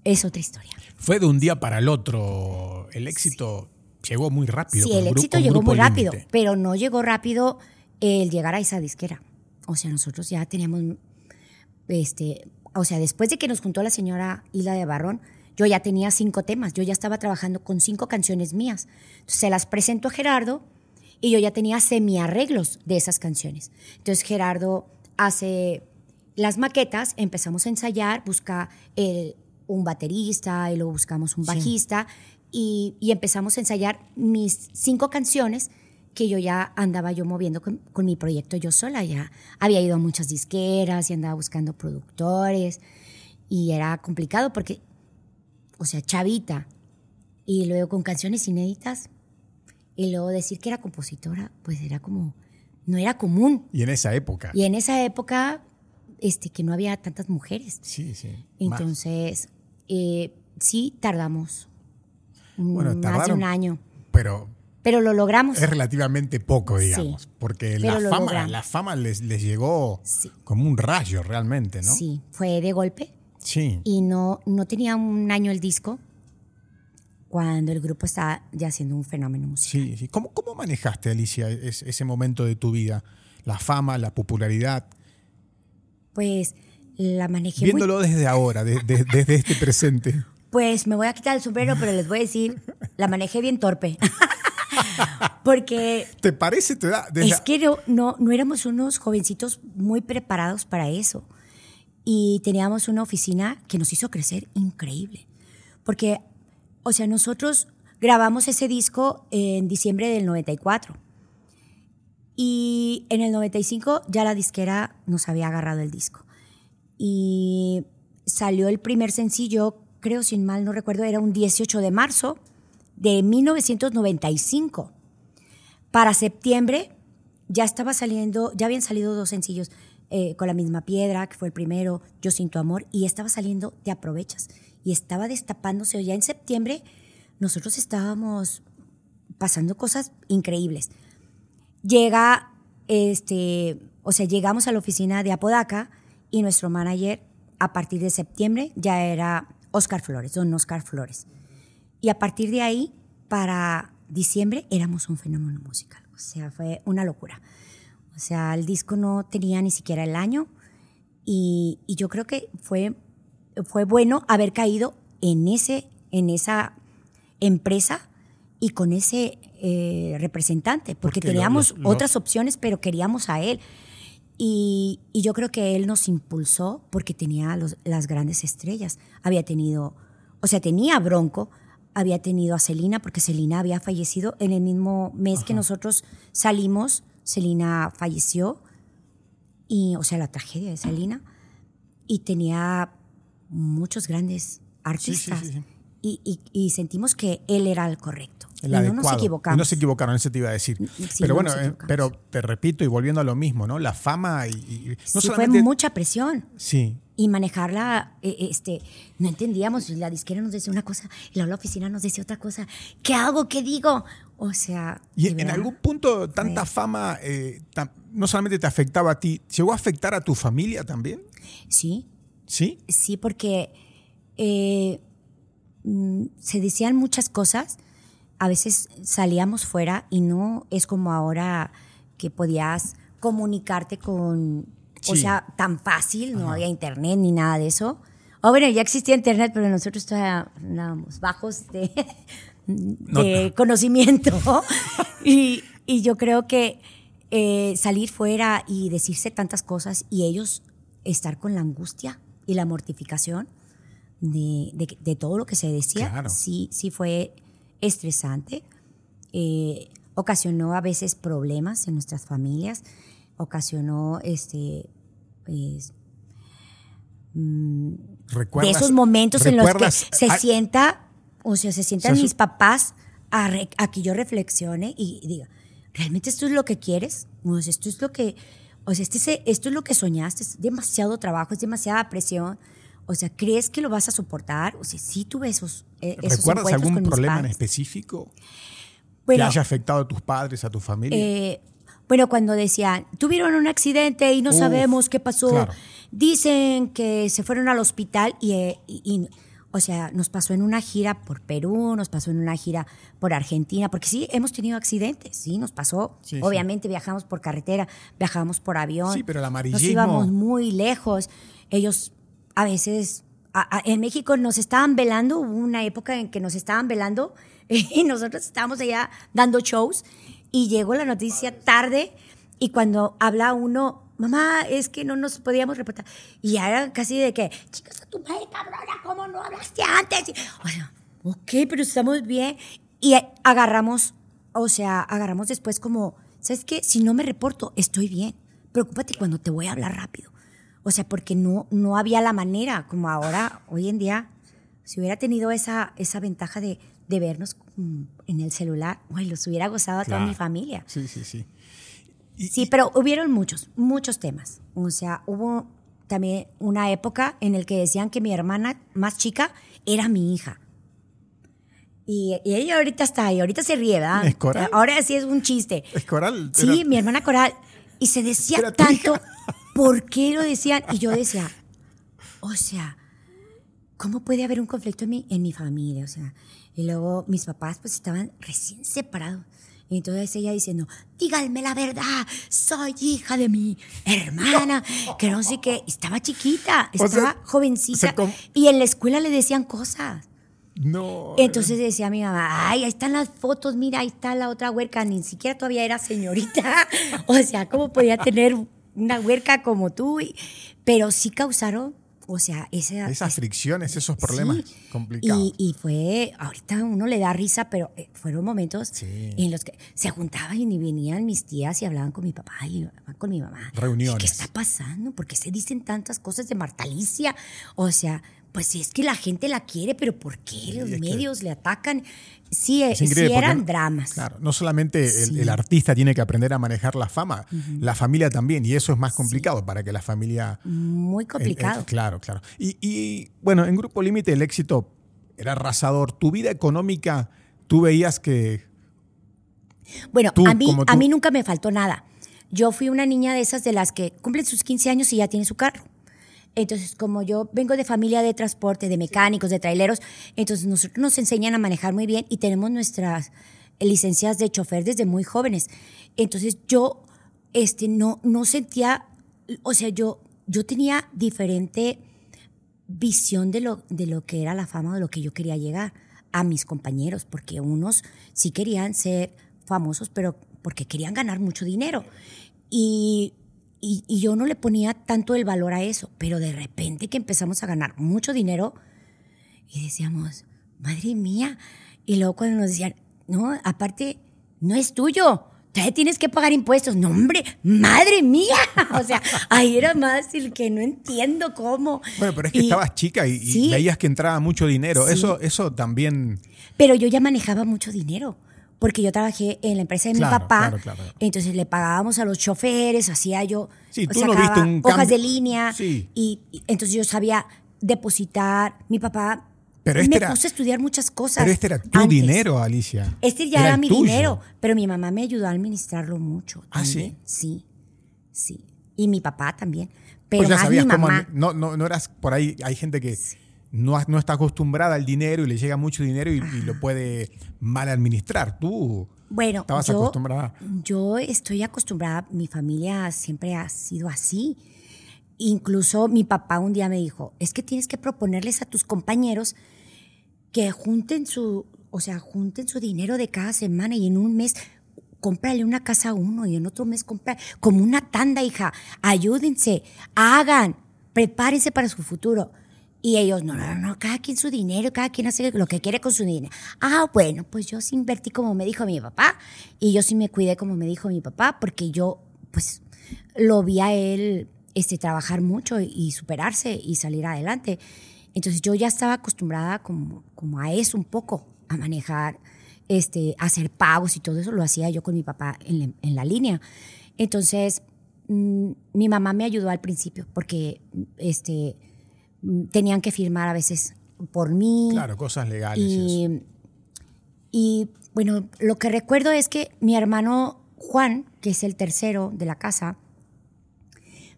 es otra historia. Fue de un día para el otro. El éxito llegó muy rápido. Sí, el éxito llegó muy rápido, pero no llegó rápido el llegar a esa disquera. O sea, nosotros ya teníamos, este, o sea, después de que nos juntó la señora Hila de Barrón, yo ya tenía cinco temas, yo ya estaba trabajando con cinco canciones mías. se las presento a Gerardo y yo ya tenía semi-arreglos de esas canciones. Entonces Gerardo hace las maquetas, empezamos a ensayar, busca un baterista y luego buscamos un bajista y, empezamos a ensayar mis cinco canciones que yo ya andaba yo moviendo con, con, mi proyecto yo sola. Ya había ido a muchas disqueras y andaba buscando productores y era complicado porque o sea, chavita, y luego con canciones inéditas, y luego decir que era compositora, pues era como, no era común. Y en esa época. Y en esa época, este, que no había tantas mujeres. Sí, sí. Entonces, eh, sí tardamos bueno, más de un año. Pero, pero lo logramos. Es relativamente poco, digamos, porque la fama, la fama les, les llegó como un rayo realmente, ¿no? Sí, fue de golpe. Sí. Y no, no tenía un año el disco cuando el grupo estaba ya siendo un fenómeno musical. Sí, sí. ¿Cómo, cómo manejaste, Alicia, ese momento de tu vida? La fama, la popularidad. Pues la manejé. Viéndolo desde ahora, desde este presente. Pues me voy a quitar el sombrero, pero les voy a decir, la manejé bien torpe. Porque. ¿Te parece? Te da, es que no, no éramos unos jovencitos muy preparados para eso y teníamos una oficina que nos hizo crecer increíble. Porque, o sea, nosotros grabamos ese disco en diciembre del 94. Y en el 95 ya la disquera nos había agarrado el disco. Y salió el primer sencillo, creo, sin mal no recuerdo, era un 18 de marzo de 1995. Para septiembre ya estaba saliendo, ya habían salido dos sencillos. Eh, con la misma piedra, que fue el primero, Yo sin tu amor, y estaba saliendo Te aprovechas. Y estaba destapándose. Ya en septiembre nosotros estábamos pasando cosas increíbles. Llega, este, o sea, llegamos a la oficina de Apodaca y nuestro manager a partir de septiembre ya era Oscar Flores, don Oscar Flores. Y a partir de ahí, para diciembre, éramos un fenómeno musical. O sea, fue una locura. O sea, el disco no tenía ni siquiera el año y, yo creo que fue, fue bueno haber caído en, ese, en esa empresa y con ese eh, representante, porque, teníamos otras opciones, pero queríamos a él. Y, yo creo que él nos impulsó porque tenía las grandes estrellas. Había tenido, o sea, tenía Bronco, había tenido a Celina, porque Celina había fallecido en el mismo mes que nosotros salimos Celina falleció, y, o sea, la tragedia de Celina, y tenía muchos grandes artistas. y, sentimos que él era el correcto. Y no nos equivocamos. no se equivocaron, eso te iba a decir. pero bueno, eh, pero te repito y volviendo a lo mismo, ¿no? La fama y, no fue mucha presión. Sí. Y manejarla, eh, este, no entendíamos. La disquera nos decía una cosa y la oficina nos decía otra cosa. ¿Qué hago? ¿Qué digo? O sea. Y en algún punto, tanta fama eh, no solamente te afectaba a ti, ¿llegó a afectar a tu familia también? Sí. ¿Sí? Sí, porque eh, mm, se decían muchas cosas. A veces salíamos fuera y no es como ahora que podías comunicarte con. O sea, tan fácil, no había internet ni nada de eso. Oh, bueno, ya existía internet, pero nosotros todavía andábamos bajos de, de conocimiento. y, y, yo creo que eh, salir fuera y decirse tantas cosas y ellos estar con la angustia y la mortificación de, de, de todo lo que se decía, Claro. sí, sí fue estresante. Eh, ocasionó a veces problemas en nuestras familias, ocasionó este pues, de ¿Recuerdas- esos momentos en los que se sienta, o sea, se sientan O sea, mis papás a, re- a que yo reflexione y, diga, ¿realmente esto es lo que quieres? O sea, esto es lo que, o sea, este es- esto es lo que soñaste, es demasiado trabajo, es demasiada presión. O sea, ¿crees que lo vas a soportar? O sea, sí tuve esos, eh, esos ¿Recuerdas algún con problema en específico Bueno, que haya afectado a tus padres, a tu familia? eh, bueno, cuando decían, tuvieron un accidente y no Uf, sabemos qué pasó. claro. Dicen que se fueron al hospital y, eh, y- y, o sea, nos pasó en una gira por Perú, nos pasó en una gira por Argentina, porque sí, hemos tenido accidentes, sí, nos pasó. Sí, sí. Obviamente viajamos por carretera, viajamos por avión. Sí, pero el Nos amarillismo- íbamos muy lejos. Ellos a veces, a- a- en México nos estaban velando, hubo una época en que nos estaban velando y nosotros estábamos allá dando shows y llegó la noticia tarde y cuando habla uno, mamá, es que no nos podíamos reportar. Y era casi de que, chicas, a tu madre, cabrona, ¿cómo no hablaste antes? Y, o sea, ok, pero estamos bien. Y agarramos, o sea, agarramos después como, ¿sabes qué? Si no me reporto, estoy bien. Preocúpate cuando te voy a hablar rápido. O sea, porque no, no había la manera, como ahora, hoy en día, si hubiera tenido esa, esa ventaja de, de vernos mm, en el celular, bueno, los hubiera gozado a toda mi familia. Sí, sí, sí. Y- Sí, pero hubieron muchos, muchos temas. O sea, hubo también una época en la que decían que mi hermana más chica era mi hija. Y, y ella ahorita está ahí, ahorita se ríe, ¿verdad? ¿Es Coral? Ahora sí es un chiste. ¿Es Coral? Sí, mi hermana Coral. Y se decía tanto. ¿Por qué lo decían? Y yo decía, o sea, ¿cómo puede haber un conflicto en mi, en mi familia? O sea, y luego mis papás pues estaban recién separados. Y entonces ella diciendo, díganme la verdad, soy hija de mi hermana, que no sé qué. Estaba chiquita, O sea, estaba jovencita. o sea, ¿cómo? Y en la escuela le decían cosas. No. Entonces decía mi mamá, ay, ahí están las fotos, mira, ahí está la otra huerca, ni siquiera todavía era señorita. O sea, ¿cómo podía tener una huerca como tú? Y- pero sí causaron, o sea, esa, Esas fricciones, esos problemas Sí. complicados. Y, y fue, ahorita uno le da risa, pero eh, fueron momentos Sí. en los que se juntaban y venían mis tías y hablaban con mi papá y con mi mamá. Reuniones. ¿Qué está pasando? ¿Por qué se dicen tantas cosas de Marta Alicia? O sea, pues sí, es que la gente la quiere, pero ¿por qué los que- medios le atacan? Sí, eh, sí porque eran dramas. Claro, no solamente el, Sí. el artista tiene que aprender a manejar la fama, la familia también, y eso es más complicado para que la familia... Muy eh, complicado. eh, claro, claro. Y, y, bueno, en Grupo Límite el éxito era arrasador. Tu vida económica, tú veías que... Bueno, Tú, a, mí, a mí nunca me faltó nada. Yo fui una niña de esas de las que cumplen sus 15 años y ya tiene su carro. Entonces, como yo vengo de familia de transporte, de mecánicos, de traileros, entonces nosotros nos enseñan a manejar muy bien y tenemos nuestras licencias de chofer desde muy jóvenes. Entonces, yo este, no, no sentía, o sea, yo, yo tenía diferente visión de lo, de lo que era la fama, de lo que yo quería llegar a mis compañeros, porque unos sí querían ser famosos, pero porque querían ganar mucho dinero. Y, y, y yo no le ponía tanto el valor a eso, pero de repente que empezamos a ganar mucho dinero y decíamos, madre mía, y luego cuando nos decían, no, aparte, no es tuyo. Todavía tienes que pagar impuestos. No, hombre, madre mía. O sea, ahí era más el que no entiendo cómo. Bueno, pero es que Y- estabas chica y, y Sí. veías que entraba mucho dinero. Sí. Eso, eso también... Pero yo ya manejaba mucho dinero, porque yo trabajé en la empresa de Claro, mi papá. claro, claro. Entonces le pagábamos a los choferes, hacía yo. Sí, tú sacaba viste un hojas de línea. Sí. Y, y entonces yo sabía depositar. Mi papá Pero este me era- puso a estudiar muchas cosas. Pero este era tu antes. dinero, Alicia. Este ya era, mi tuyo. dinero, pero mi mamá me ayudó a administrarlo mucho. ¿Ah, sí? también. Sí, sí. Y mi papá también. Pero Pues ya más sabías mi cómo... No, no, no eras por ahí... Hay gente que no, no está acostumbrada al dinero y le llega mucho dinero y, y lo puede mal administrar. Tú Bueno, estabas yo, acostumbrada. yo estoy acostumbrada, mi familia siempre ha sido así. incluso mi papá un día me dijo, es que tienes que proponerles a tus compañeros que junten su, o sea, junten su dinero de cada semana y en un mes cómprale una casa a uno y en otro mes compra como una tanda, hija. Ayúdense, hagan, prepárense para su futuro. Y ellos, no, no, no, cada quien su dinero, cada quien hace lo que quiere con su dinero. Ah, bueno, pues yo sí invertí como me dijo mi papá y yo sí me cuidé como me dijo mi papá porque yo, pues, lo vi a él este, trabajar mucho y superarse y salir adelante. Entonces yo ya estaba acostumbrada como, como a eso un poco, a manejar, este, hacer pagos y todo eso lo hacía yo con mi papá en, en la línea. Entonces mm, mi mamá me ayudó al principio porque este, tenían que firmar a veces por mí. Claro, cosas legales. Y, y bueno, lo que recuerdo es que mi hermano Juan, que es el tercero de la casa,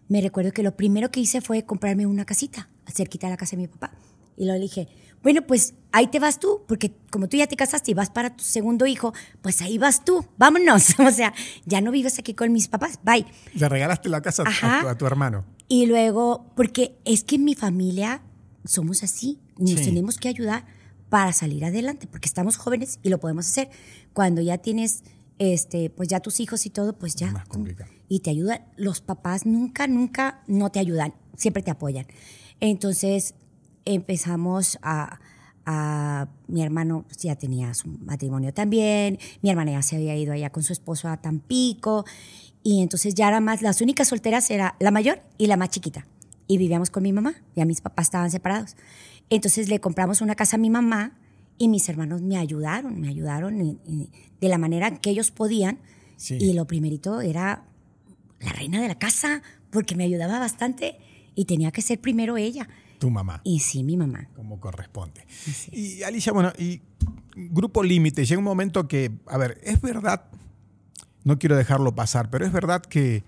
me recuerdo que lo primero que hice fue comprarme una casita cerquita de la casa de mi papá. Y luego le dije, bueno, pues ahí te vas tú, porque como tú ya te casaste y vas para tu segundo hijo, pues ahí vas tú, vámonos. O sea, ya no vives aquí con mis papás, bye. Le regalaste la casa a tu, hermano. Y luego, porque es que en mi familia somos así, nos tenemos que ayudar para salir adelante, porque estamos jóvenes y lo podemos hacer. Cuando ya tienes, este, pues ya tus hijos y todo, pues ya. Más complicado. Y te ayudan. Los papás nunca, nunca no te ayudan, siempre te apoyan. Entonces empezamos a, mi hermano pues, ya tenía su matrimonio también, mi hermana ya se había ido allá con su esposo a Tampico y entonces ya era más, las únicas solteras era la mayor y la más chiquita y vivíamos con mi mamá, ya mis papás estaban separados. Entonces le compramos una casa a mi mamá y mis hermanos me ayudaron, me ayudaron de la manera que ellos podían y lo primerito era la reina de la casa porque me ayudaba bastante y tenía que ser primero ella. Tu mamá. Y sí, mi mamá. Como corresponde. Y Alicia, bueno, y Grupo Límite, llega un momento que, a ver, es verdad, no quiero dejarlo pasar, pero es verdad que,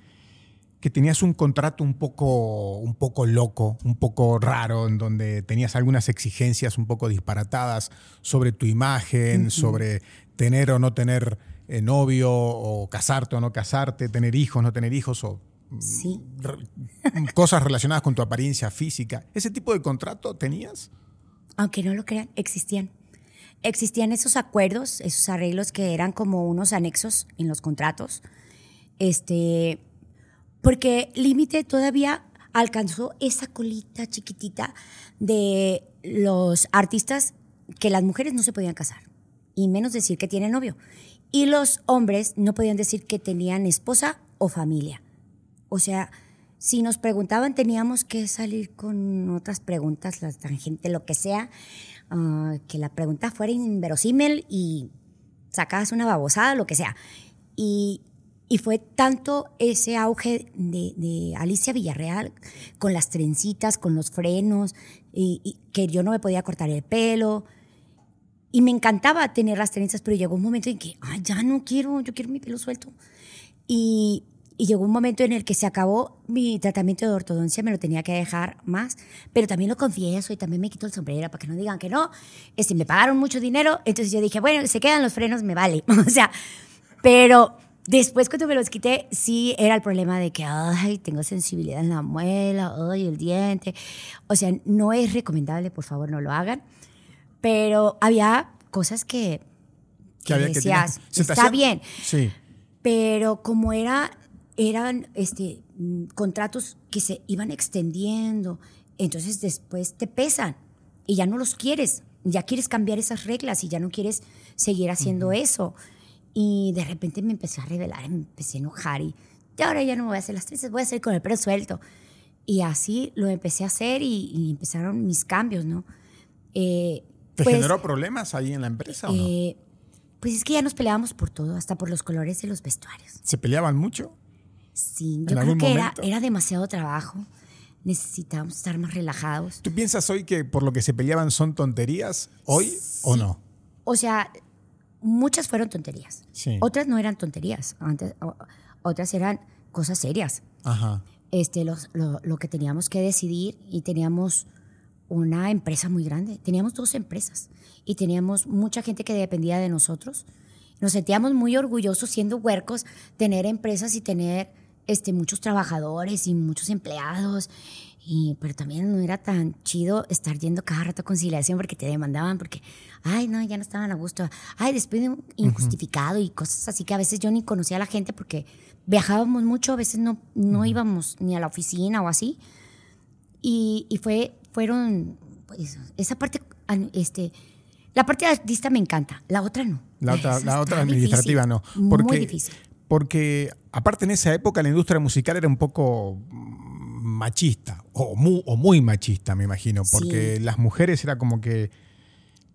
que tenías un contrato un poco, un poco loco, un poco raro, en donde tenías algunas exigencias un poco disparatadas sobre tu imagen, sobre tener o no tener eh, novio, o casarte o no casarte, tener hijos, no tener hijos, o Sí. Cosas relacionadas con tu apariencia física. ¿Ese tipo de contrato tenías? Aunque no lo crean, existían. Existían esos acuerdos, esos arreglos que eran como unos anexos en los contratos. Este, porque Límite todavía alcanzó esa colita chiquitita de los artistas que las mujeres no se podían casar, y menos decir que tienen novio. Y los hombres no podían decir que tenían esposa o familia. O sea, si nos preguntaban, teníamos que salir con otras preguntas, la tangente, lo que sea, ah, que la pregunta fuera inverosímil y sacabas una babosada, lo que sea. Y, fue tanto ese auge de, Alicia Villarreal con las trencitas, con los frenos, y, que yo no me podía cortar el pelo. Y me encantaba tener las trenzas, pero llegó un momento en que, ay, ya no quiero, yo quiero mi pelo suelto. Y, y llegó un momento en el que se acabó mi tratamiento de ortodoncia, me lo tenía que dejar más, pero también lo confieso y también me quito el sombrero para que no digan que no. Este, me pagaron mucho dinero, entonces yo dije, bueno, se quedan los frenos, me vale. o sea, pero después cuando me los quité, sí era el problema de que, ay, tengo sensibilidad en la muela, ay, el diente. O sea, no es recomendable, por favor, no lo hagan. Pero había cosas que, que, decías, está bien. Sí. Pero como era eran este, mm, contratos que se iban extendiendo, entonces después te pesan y ya no los quieres, ya quieres cambiar esas reglas y ya no quieres seguir haciendo eso. Y de repente me empecé a revelar, me empecé a enojar y ahora ya no me voy a hacer las tres, voy a hacer con el pelo suelto. Y así lo empecé a hacer y, empezaron mis cambios, ¿no? Eh, ¿Te pues, generó problemas ahí en la empresa o no? Eh, pues es que ya nos peleábamos por todo, hasta por los colores de los vestuarios. ¿Se peleaban mucho? Sí, yo creo que era, era demasiado trabajo. Necesitábamos estar más relajados. ¿Tú piensas hoy que por lo que se peleaban son tonterías hoy o no? O sea, muchas fueron tonterías. Otras no eran tonterías. Antes, otras eran cosas serias. Ajá. Este, los, lo, lo, que teníamos que decidir y teníamos una empresa muy grande. Teníamos dos empresas y teníamos mucha gente que dependía de nosotros. Nos sentíamos muy orgullosos siendo huercos, tener empresas y tener este, muchos trabajadores y muchos empleados. Y, pero también no era tan chido estar yendo cada rato a conciliación porque te demandaban, porque, ay, no, ya no estaban a gusto. Ay, despido injustificado y cosas así que a veces yo ni conocía a la gente porque viajábamos mucho, a veces no, no íbamos ni a la oficina o así. Y, y fue, fueron, pues, esa parte, este, la parte de artista me encanta, la otra no. La otra, la otra administrativa no. Porque, muy difícil. Porque aparte en esa época la industria musical era un poco machista, o muy, o muy machista, me imagino, porque las mujeres era como que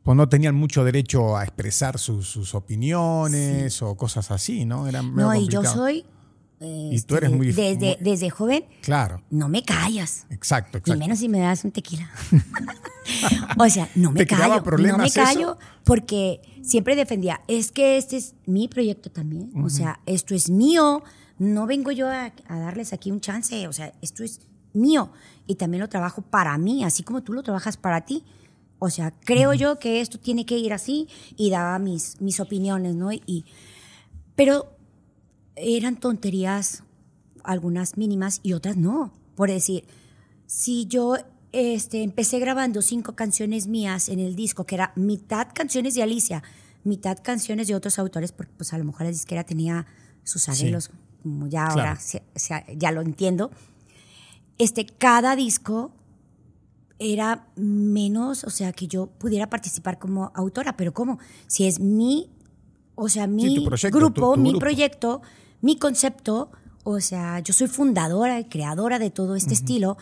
pues no tenían mucho derecho a expresar sus, opiniones o cosas así, ¿no? Era no, y yo soy... y tú eres muy este, desde, desde joven. Claro. No me callas. Exacto, exacto. Y menos si me das un tequila. o sea, no me callo. No me callo porque siempre defendía, es que este es mi proyecto también. O sea, esto es mío. No vengo yo a, darles aquí un chance. O sea, esto es mío. Y también lo trabajo para mí, así como tú lo trabajas para ti. O sea, creo yo que esto tiene que ir así y daba mis, mis opiniones, ¿no? Y, pero eran tonterías, algunas mínimas y otras no. Por decir, si yo este, empecé grabando cinco canciones mías en el disco, que era mitad canciones de Alicia, mitad canciones de otros autores, porque pues a lo mejor la disquera tenía sus arreglos, como ya ahora ya lo entiendo. Este, cada disco era menos, o sea, que yo pudiera participar como autora, pero ¿cómo? Si es mi, o sea, mi grupo, mi proyecto, mi concepto, o sea, yo soy fundadora y creadora de todo este estilo,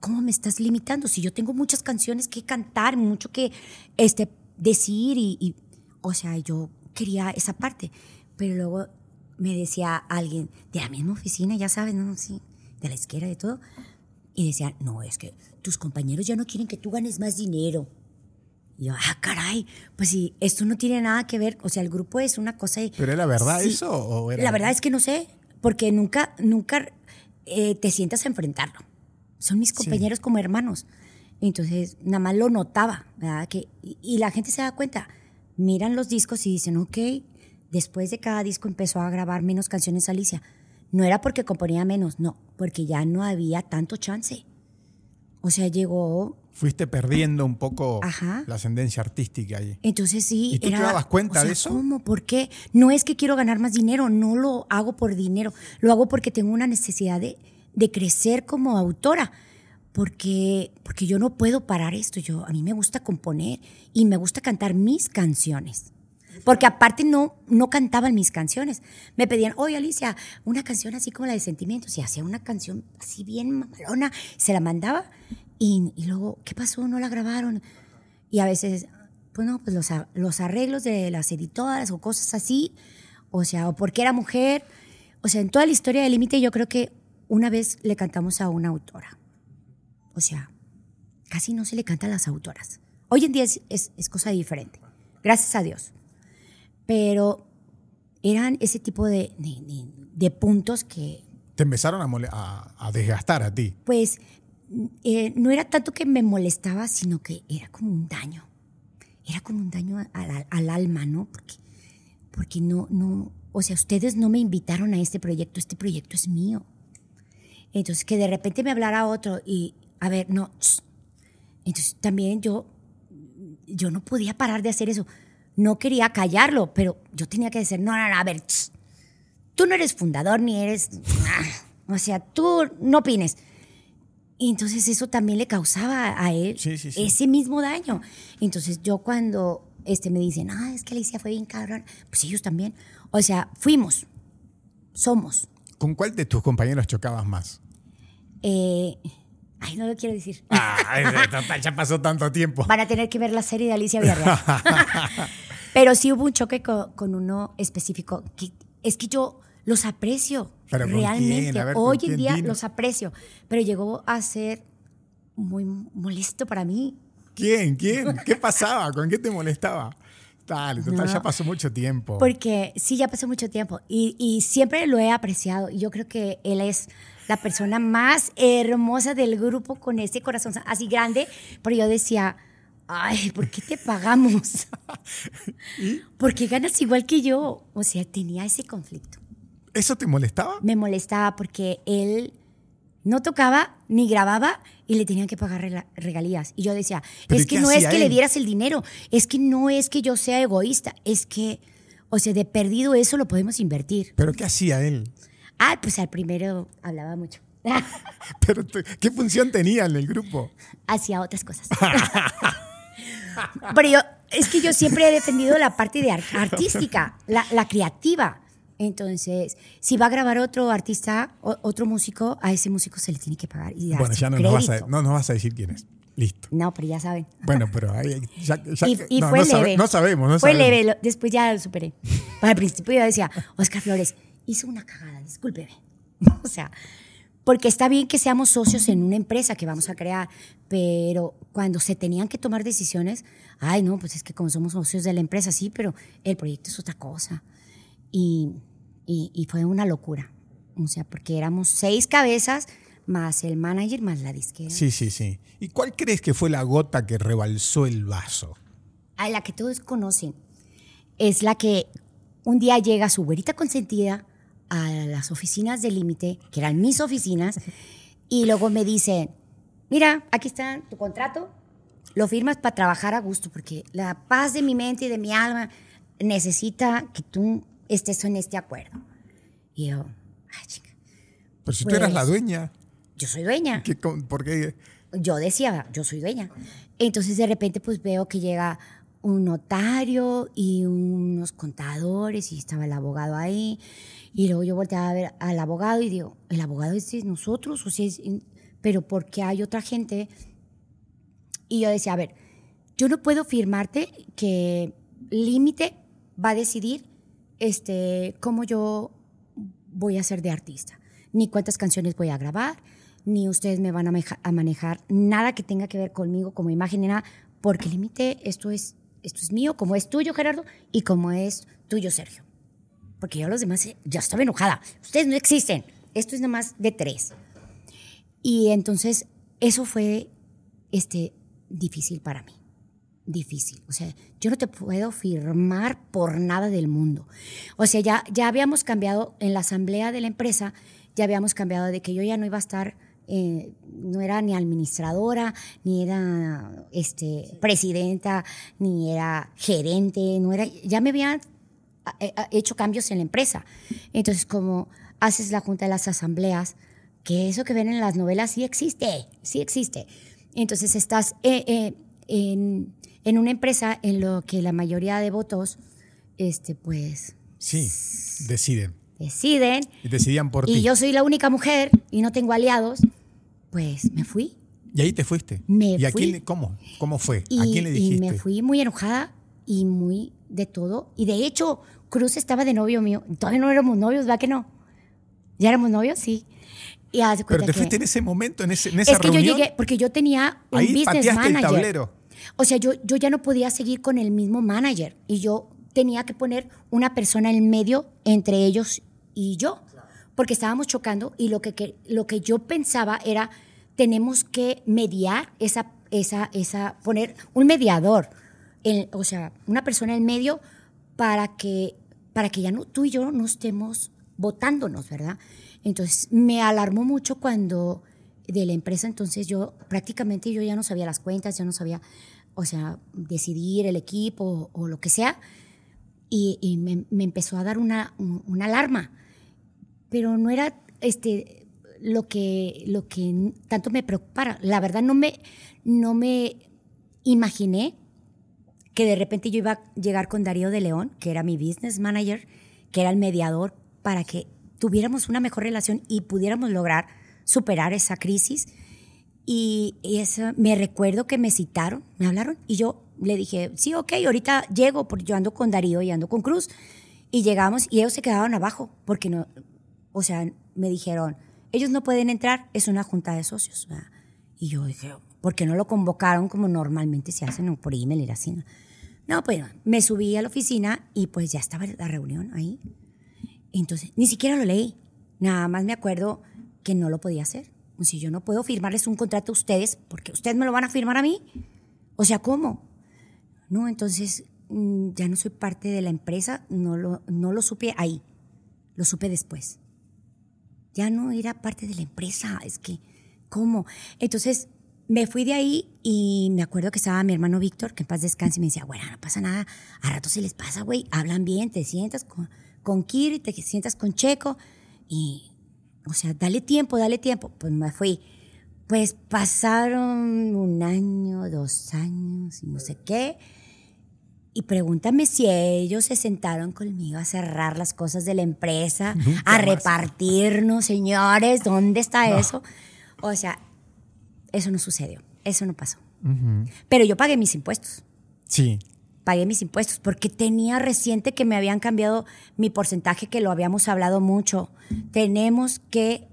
¿cómo me estás limitando? Si yo tengo muchas canciones que cantar, mucho que este, decir y, o sea, yo quería esa parte, pero luego me decía alguien de la misma oficina, ya sabes, ¿no? Sí, de la izquierda y todo, y decía, no, es que tus compañeros ya no quieren que tú ganes más dinero. Y yo, ah, caray, pues sí, esto no tiene nada que ver, o sea, el grupo es una cosa... ¿Pero era verdad eso? O era... La verdad es que no sé, porque nunca, nunca eh, te sientas a enfrentarlo son mis compañeros como hermanos. Entonces, nada más lo notaba, ¿verdad? Que, y, la gente se da cuenta, miran los discos y dicen, ok, después de cada disco empezó a grabar menos canciones Alicia. No era porque componía menos, no, porque ya no había tanto chance. O sea, llegó... Fuiste perdiendo un poco la ascendencia artística allí. Entonces sí. ¿Y tú te dabas cuenta de eso? ¿Cómo? ¿Por qué? No es que quiero ganar más dinero, no lo hago por dinero, lo hago porque tengo una necesidad de, de crecer como autora, porque, porque yo no puedo parar esto. Yo, a mí me gusta componer y me gusta cantar mis canciones. Porque aparte no, no cantaban mis canciones. Me pedían, oye Alicia, una canción así como la de sentimientos. Y hacía una canción así bien mamalona, se la mandaba. Y, y luego, ¿qué pasó? No la grabaron. Y a veces, pues no, pues los, los arreglos de las editoras o cosas así. O sea, o porque era mujer. O sea, en toda la historia del límite yo creo que una vez le cantamos a una autora. O sea, casi no se le canta a las autoras. Hoy en día es, cosa diferente, gracias a Dios. Pero eran ese tipo de, puntos que... Te empezaron a, desgastar a ti. Pues eh, no era tanto que me molestaba, sino que era como un daño. Era como un daño al, al alma, ¿no? Porque, porque no, no, o sea, ustedes no me invitaron a este proyecto, este proyecto es mío. Entonces, que de repente me hablara otro y, a ver, no. Entonces, también yo, yo no podía parar de hacer eso. No quería callarlo, pero yo tenía que decir, no, no, no, a ver, tú no eres fundador ni eres, o sea, tú no opines. Y entonces eso también le causaba a él ese mismo daño. Entonces yo cuando este, me dicen, ah, es que Alicia fue bien cabrón, pues ellos también. O sea, fuimos, somos. ¿Con cuál de tus compañeros chocabas más? Eh, ay, no lo quiero decir. Ay, ya pasó tanto tiempo. Van a tener que ver la serie de Alicia Villarreal. Pero sí hubo un choque con, uno específico. Que, es que yo los aprecio. realmente. Hoy en día los aprecio. Pero llegó a ser muy molesto para mí. ¿Quién? ¿Quién? ¿Qué pasaba? ¿Con qué te molestaba? Dale, total, ya pasó mucho tiempo. Porque sí, ya pasó mucho tiempo. Y, y siempre lo he apreciado. Y yo creo que él es la persona más hermosa del grupo con ese corazón así grande. Pero yo decía, ay, ¿por qué te pagamos? Porque ganas igual que yo. O sea, tenía ese conflicto. ¿Eso te molestaba? Me molestaba porque él no tocaba ni grababa y le tenían que pagar regalías. Y yo decía, es que no es que le dieras el dinero, es que no es que yo sea egoísta, es que, o sea, de perdido eso lo podemos invertir. ¿Pero qué hacía él? Ah, pues al primero hablaba mucho. ¿Pero qué función tenía en el grupo? Hacía otras cosas. Pero yo, es que yo siempre he defendido la parte de artística, la, la creativa. Entonces, si va a grabar otro artista, otro músico, a ese músico se le tiene que pagar. Y bueno, ya no nos, vas a, no vas a decir quién es. Listo. No, pero ya saben. Bueno, pero ahí, ya, y, no, fue leve. no sabemos, no Fue leve, después ya lo superé. Al principio yo decía, Oscar Flores, hizo una cagada, discúlpeme. o sea, porque está bien que seamos socios en una empresa que vamos a crear, pero cuando se tenían que tomar decisiones, ay, no, pues es que como somos socios de la empresa, sí, pero el proyecto es otra cosa. Y y, fue una locura. O sea, porque éramos seis cabezas más el manager más la disquera. Sí, sí, sí. ¿Y cuál crees que fue la gota que rebalsó el vaso? A la que todos conocen. Es la que un día llega su güerita consentida a las oficinas de límite, que eran mis oficinas, y luego me dice, mira, aquí está tu contrato, lo firmas para trabajar a gusto, porque la paz de mi mente y de mi alma necesita que tú estés en este acuerdo. Y yo, ay, chica. Pero si tú eras la pues, dueña. Yo soy dueña. ¿Por qué? Yo decía, yo soy dueña. Entonces de repente pues veo que llega un notario y unos contadores y estaba el abogado ahí. Y luego yo volteaba a ver al abogado y digo, ¿el abogado es de nosotros? O sea, es, pero ¿por qué hay otra gente? Y yo decía, a ver, yo no puedo firmarte que límite va a decidir este, cómo yo voy a ser de artista, ni cuántas canciones voy a grabar, ni ustedes me van a, manejar nada que tenga que ver conmigo como imagen ni nada, porque límite, esto es, esto es mío, como es tuyo, Gerardo, y como es tuyo, Sergio. Porque yo los demás ya estaba enojada. Ustedes no existen. Esto es nada más de tres. Y entonces eso fue este, difícil para mí difícil. O sea, yo no te puedo firmar por nada del mundo. O sea, ya, ya habíamos cambiado en la asamblea de la empresa, ya habíamos cambiado de que yo ya no iba a estar, eh, no era ni administradora, ni era este, presidenta, ni era gerente, no era, ya me habían eh, eh, hecho cambios en la empresa. Entonces, como haces la junta de las asambleas, que eso que ven en las novelas sí existe, sí existe. Entonces estás en en una empresa en lo que la mayoría de votos, este, pues... Sí, deciden. Deciden. Y decidían por ti. Y yo soy la única mujer y no tengo aliados, pues me fui. ¿Y ahí te fuiste? Me ¿Y a quién, cómo? ¿Cómo fue? ¿A quién le dijiste? Y me fui muy enojada y muy de todo. Y de hecho, Cruz estaba de novio mío. Todavía no éramos novios, ¿va que no? ¿Ya éramos novios? Sí. Y Pero te fuiste en ese momento, en, ese, en esa es que yo llegué, porque yo tenía un ahí business manager. El tablero. O sea, yo, yo ya no podía seguir con el mismo manager y yo tenía que poner una persona en medio entre ellos y yo, porque estábamos chocando y lo que, lo que yo pensaba era, tenemos que mediar esa, esa, esa, poner un mediador, o sea, una persona en medio para que, para que ya no, tú y yo no estemos votándonos, ¿verdad? Entonces me alarmó mucho cuando de la empresa, entonces yo prácticamente yo ya no sabía las cuentas, ya no sabía, o sea, decidir el equipo o, lo que sea, y, me, empezó a dar una, una, alarma, pero no era este, lo, que, lo que tanto me preocupara. La verdad no me, no me imaginé que de repente yo iba a llegar con Darío de León, que era mi business manager, que era el mediador para que tuviéramos una mejor relación y pudiéramos lograr superar esa crisis. Y, eso, me recuerdo que me citaron, me hablaron y yo le dije, sí, ok, ahorita llego, porque yo ando con Darío y ando con Cruz. Y llegamos y ellos se quedaron abajo, porque no, o sea, me dijeron, ellos no pueden entrar, es una junta de socios. Y yo dije, ¿por qué no lo convocaron como normalmente se hacen por email y así? No, pues me subí a la oficina y pues ya estaba la reunión ahí. Entonces, ni siquiera lo leí. Nada más me acuerdo que no lo podía hacer. Si yo no puedo firmarles un contrato a ustedes, porque ustedes me lo van a firmar a mí. O sea, ¿cómo? No, entonces mm, ya no soy parte de la empresa, no lo, no lo supe ahí. Lo supe después. Ya no era parte de la empresa, es que, ¿cómo? Entonces me fui de ahí y me acuerdo que estaba mi hermano Víctor, que en paz descanse, y me decía, bueno, no pasa nada, a rato se les pasa, güey, hablan bien, te sientas con, con Kiri, te sientas con Checo, y, o sea, dale tiempo, dale tiempo. Pues me fui. Pues pasaron un año, dos años, y no sé qué. Y pregúntame si ellos se sentaron conmigo a cerrar las cosas de la empresa, a repartirnos, señores, ¿dónde está eso? O sea, eso no sucedió, eso no pasó. Pero yo pagué mis impuestos. Sí. Pagué mis impuestos porque tenía reciente que me habían cambiado mi porcentaje, que lo habíamos hablado mucho. Tenemos que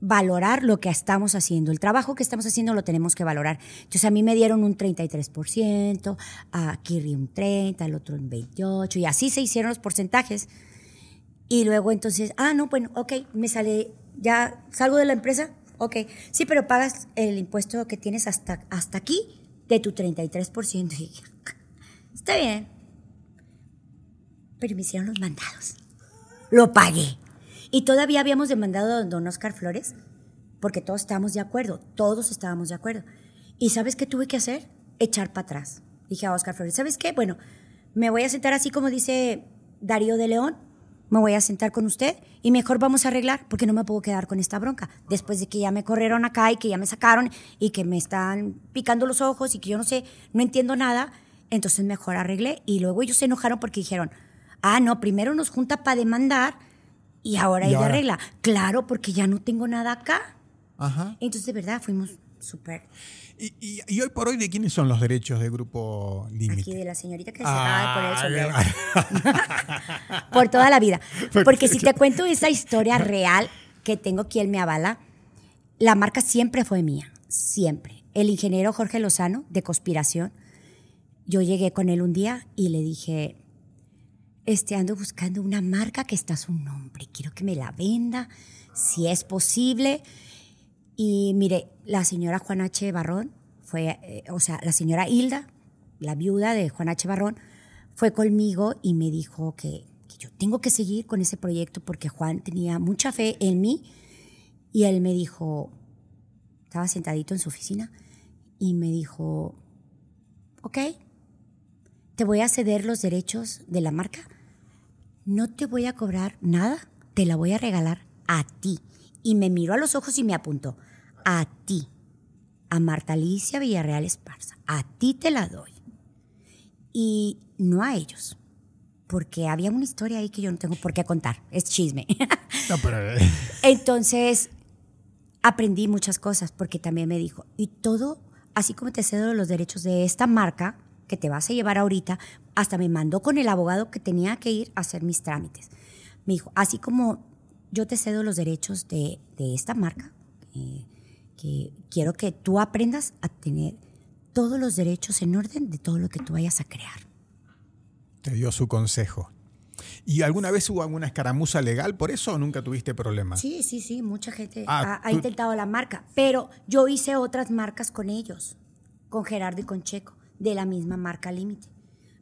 valorar lo que estamos haciendo. El trabajo que estamos haciendo lo tenemos que valorar. Entonces a mí me dieron un 33%, a Kirri un 30%, al otro un 28%, y así se hicieron los porcentajes. Y luego entonces, ah, no, bueno, ok, me sale, ya salgo de la empresa, ok, sí, pero pagas el impuesto que tienes hasta, hasta aquí de tu 33%. Y, está bien. Pero me hicieron los mandados. Lo pagué. Y todavía habíamos demandado a don Oscar Flores, porque todos estábamos de acuerdo, todos estábamos de acuerdo. ¿Y sabes qué tuve que hacer? Echar para atrás. Dije a Oscar Flores, ¿sabes qué? Bueno, me voy a sentar así como dice Darío de León, me voy a sentar con usted y mejor vamos a arreglar porque no me puedo quedar con esta bronca. Después de que ya me corrieron acá y que ya me sacaron y que me están picando los ojos y que yo no sé, no entiendo nada, entonces mejor arreglé. Y luego ellos se enojaron porque dijeron, ah, no, primero nos junta para demandar y ahora ella arregla. Claro, porque ya no tengo nada acá. Ajá. Entonces, de verdad, fuimos súper... Y, y, hoy por hoy, ¿de quiénes son los derechos de Grupo Límite? Aquí de la señorita que se acaba de poner el sombrero. por toda la vida. Porque si te cuento esa historia real que tengo, quien me avala, la marca siempre fue mía, siempre. El ingeniero Jorge Lozano, de Conspiración, yo llegué con él un día y le dije, este, ando buscando una marca que está su nombre, quiero que me la venda, si es posible. Y mire, la señora Juan H. Barrón fue, eh, o sea, la señora Hilda, la viuda de Juan H. Barrón, fue conmigo y me dijo que, que, yo tengo que seguir con ese proyecto porque Juan tenía mucha fe en mí. Y él me dijo, estaba sentadito en su oficina, y me dijo, ok, te voy a ceder los derechos de la marca no te voy a cobrar nada, te la voy a regalar a ti. Y me miró a los ojos y me apuntó, a ti, a Marta Alicia Villarreal Esparza, a ti te la doy. Y no a ellos, porque había una historia ahí que yo no tengo por qué contar, es chisme. No, pero... Eh. Entonces, aprendí muchas cosas, porque también me dijo, y todo, así como te cedo los derechos de esta marca, que te vas a llevar ahorita, hasta me mandó con el abogado que tenía que ir a hacer mis trámites. Me dijo, así como yo te cedo los derechos de, esta marca, eh, que quiero que tú aprendas a tener todos los derechos en orden de todo lo que tú vayas a crear. Te dio su consejo. ¿Y alguna vez hubo alguna escaramuza legal por eso o nunca tuviste problemas? Sí, sí, sí, mucha gente ah, ha, intentado la marca, pero yo hice otras marcas con ellos, con Gerardo y con Checo de la misma marca límite.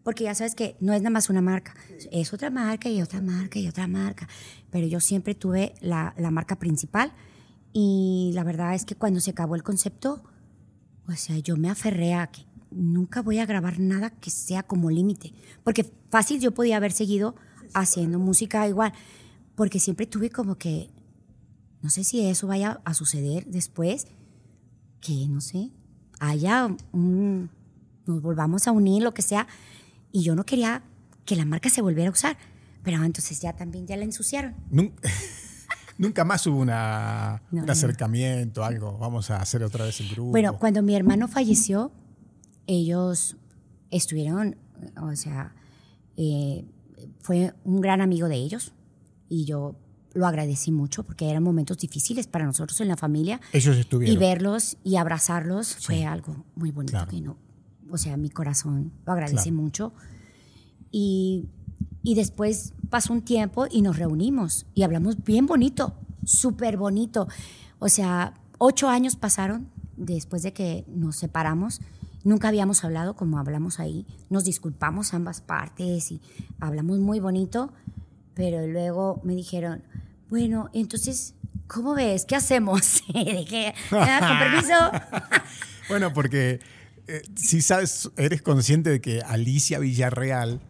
Porque ya sabes que no es nada más una marca, es otra marca y otra marca y otra marca. Pero yo siempre tuve la, marca principal y la verdad es que cuando se acabó el concepto, o sea, yo me aferré a que nunca voy a grabar nada que sea como límite. Porque fácil yo podía haber seguido haciendo música igual, porque siempre tuve como que, no sé si eso vaya a suceder después, que no sé, haya un nos volvamos a unir, lo que sea. Y yo no quería que la marca se volviera a usar. Pero entonces ya también ya la ensuciaron. Nunca más hubo una, un acercamiento, algo. Vamos a hacer otra vez el grupo. Bueno, cuando mi hermano falleció, ellos estuvieron, o sea, eh, fue un gran amigo de ellos y yo lo agradecí mucho porque eran momentos difíciles para nosotros en la familia. Ellos estuvieron. Y verlos y abrazarlos fue algo muy bonito que no, o sea, mi corazón lo agradece mucho. Y, y después pasó un tiempo y nos reunimos y hablamos bien bonito, súper bonito. O sea, ocho años pasaron después de que nos separamos. Nunca habíamos hablado como hablamos ahí. Nos disculpamos ambas partes y hablamos muy bonito. pero luego me dijeron, bueno, entonces, ¿cómo ves? ¿Qué hacemos? Dije, "Ah, con permiso. Bueno, porque eh, si sabes, eres consciente de que Alicia Villarreal,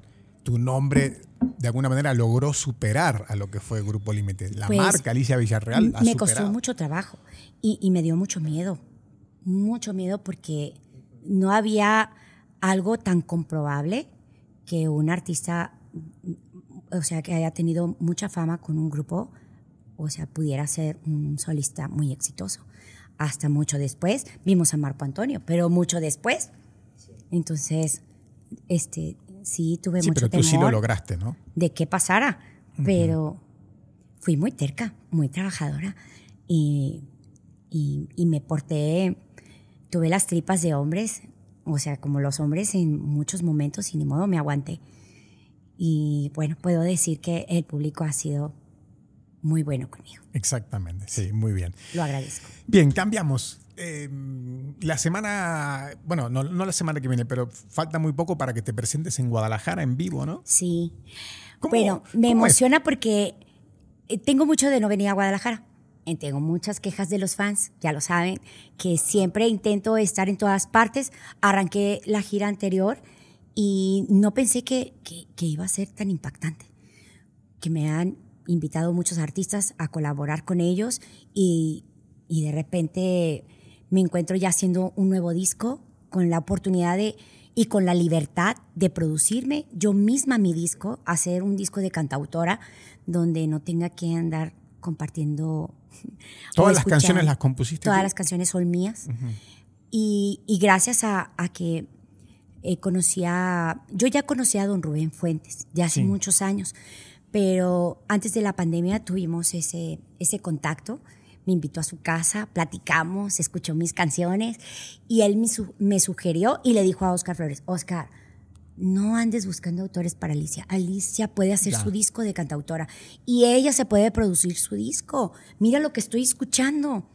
tu nombre de alguna manera logró superar a lo que fue Grupo Límite. La Pues, marca Alicia Villarreal me superado. costó mucho trabajo y, y me dio mucho miedo, mucho miedo porque no había algo tan comprobable que un artista, o sea, que haya tenido mucha fama con un grupo, o sea, pudiera ser un solista muy exitoso. Hasta mucho después vimos a Marco Antonio, pero mucho después. Entonces, este, sí tuve Sí, mucho pero tú sí lo lograste, ¿no? de qué pasara, pero fui muy terca, muy trabajadora y, y- y me porté, tuve las tripas de hombres, o sea, como los hombres en muchos momentos y ni modo me aguanté. Y bueno, puedo decir que el público ha sido muy bueno conmigo, Exactamente, sí, muy bien. lo agradezco. Bien, cambiamos. Eh, la semana, bueno, no, no la semana que viene, pero falta muy poco para que te presentes en Guadalajara en vivo, ¿no? Sí. ¿Cómo- bueno, me es? emociona porque eh, tengo mucho de no venir a Guadalajara. Eh, Tengo muchas quejas de los fans, ya lo saben, que siempre intento estar en todas partes. Arranqué la gira anterior y no pensé que, que- que iba a ser tan impactante. Que me han invitado muchos artistas a colaborar con ellos y, y de repente me encuentro ya haciendo un nuevo disco con la oportunidad de y con la libertad de producirme yo misma mi disco, hacer un disco de cantautora donde no tenga que andar compartiendo. Todas las canciones las compusiste. Todas tú? las canciones son mías. y, y gracias a, a que eh, conocía, yo ya conocía a don Rubén Fuentes, ya hace Sí. muchos años, pero antes de la pandemia tuvimos ese, ese contacto. Me invitó a su casa, platicamos, escuchó mis canciones y él me, me sugirió y le dijo a Oscar Flores, Oscar, no andes buscando autores para Alicia. Alicia puede hacer Ya. su disco de cantautora y ella se puede producir su disco. Mira lo que estoy escuchando.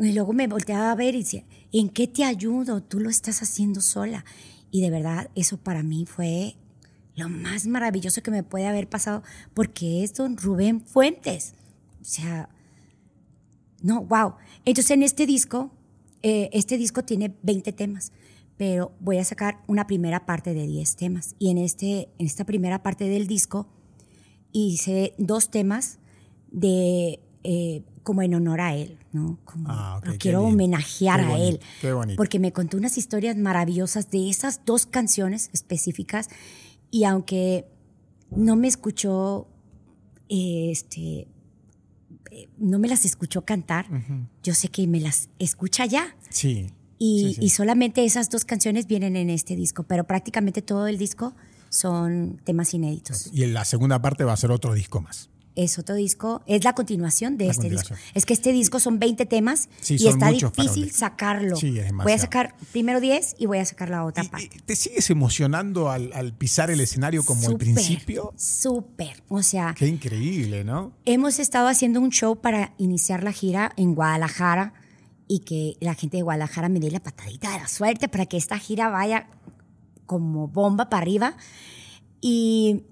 Y luego me volteaba a ver y decía, ¿en qué te ayudo? Tú lo estás haciendo sola. Y de verdad, eso para mí fue lo más maravilloso que me puede haber pasado, porque es don Rubén Fuentes. O sea, no, wow. Entonces en este disco, eh, este disco tiene 20 temas, pero voy a sacar una primera parte de 10 temas. Y en, este, en esta primera parte del disco hice dos temas de eh, como en honor a él, ¿no? Como Ah, ok, lo qué quiero lindo. homenajear Qué a bonito, él. qué bonito. Porque me contó unas historias maravillosas de esas dos canciones específicas. Y aunque no me escuchó, eh, este, eh, no me las escuchó cantar, yo sé que me las escucha ya. Sí. Y, sí, sí. y solamente esas dos canciones vienen en este disco, pero prácticamente todo el disco son temas inéditos. Y en la segunda parte va a ser otro disco más. Es otro disco, es la continuación de La este continuación. disco. Es que este disco son 20 temas Sí, y está difícil sacarlo. Sí, es voy a sacar primero 10 y voy a sacar la otra ¿Y- parte. ¿Te sigues emocionando al, al pisar el escenario como al principio? Súper. O sea, Qué increíble, ¿no? hemos estado haciendo un show para iniciar la gira en Guadalajara y que la gente de Guadalajara me dé la patadita de la suerte para que esta gira vaya como bomba para arriba. Y,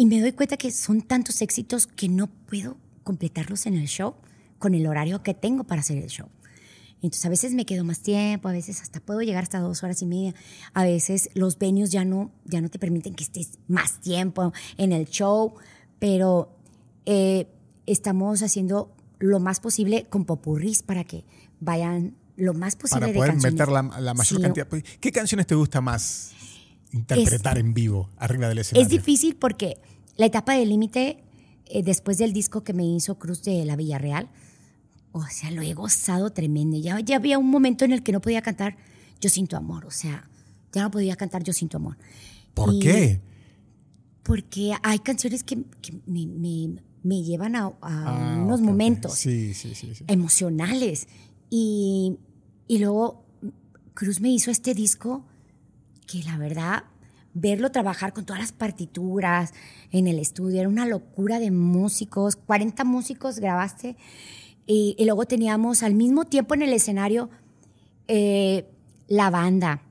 y me doy cuenta que son tantos éxitos que no puedo completarlos en el show con el horario que tengo para hacer el show. Entonces a veces me quedo más tiempo, a veces hasta puedo llegar hasta dos horas y media. A veces los venues ya no, ya no te permiten que estés más tiempo en el show, pero eh, estamos haciendo lo más posible con popurris para que vayan lo más posible Para de poder canciones. meter la, la mayor Sí, cantidad. ¿Qué canciones te gusta más interpretar en vivo arriba del escenario? Es difícil porque la etapa del límite, eh, después del disco que me hizo Cruz de la Villarreal, o sea, lo he gozado tremendo. Ya, ya había un momento en el que no podía cantar Yo sin tu amor, o sea, ya no podía cantar Yo sin tu amor. ¿Por Y- qué? Porque hay canciones que, que me, me- me llevan a, a Ah, unos ok, ok. momentos Sí, sí, sí. sí. emocionales. Y, y luego Cruz me hizo este disco que la verdad, verlo trabajar con todas las partituras en el estudio, era una locura de músicos, 40 músicos grabaste. Y, luego teníamos al mismo tiempo en el escenario eh, la banda,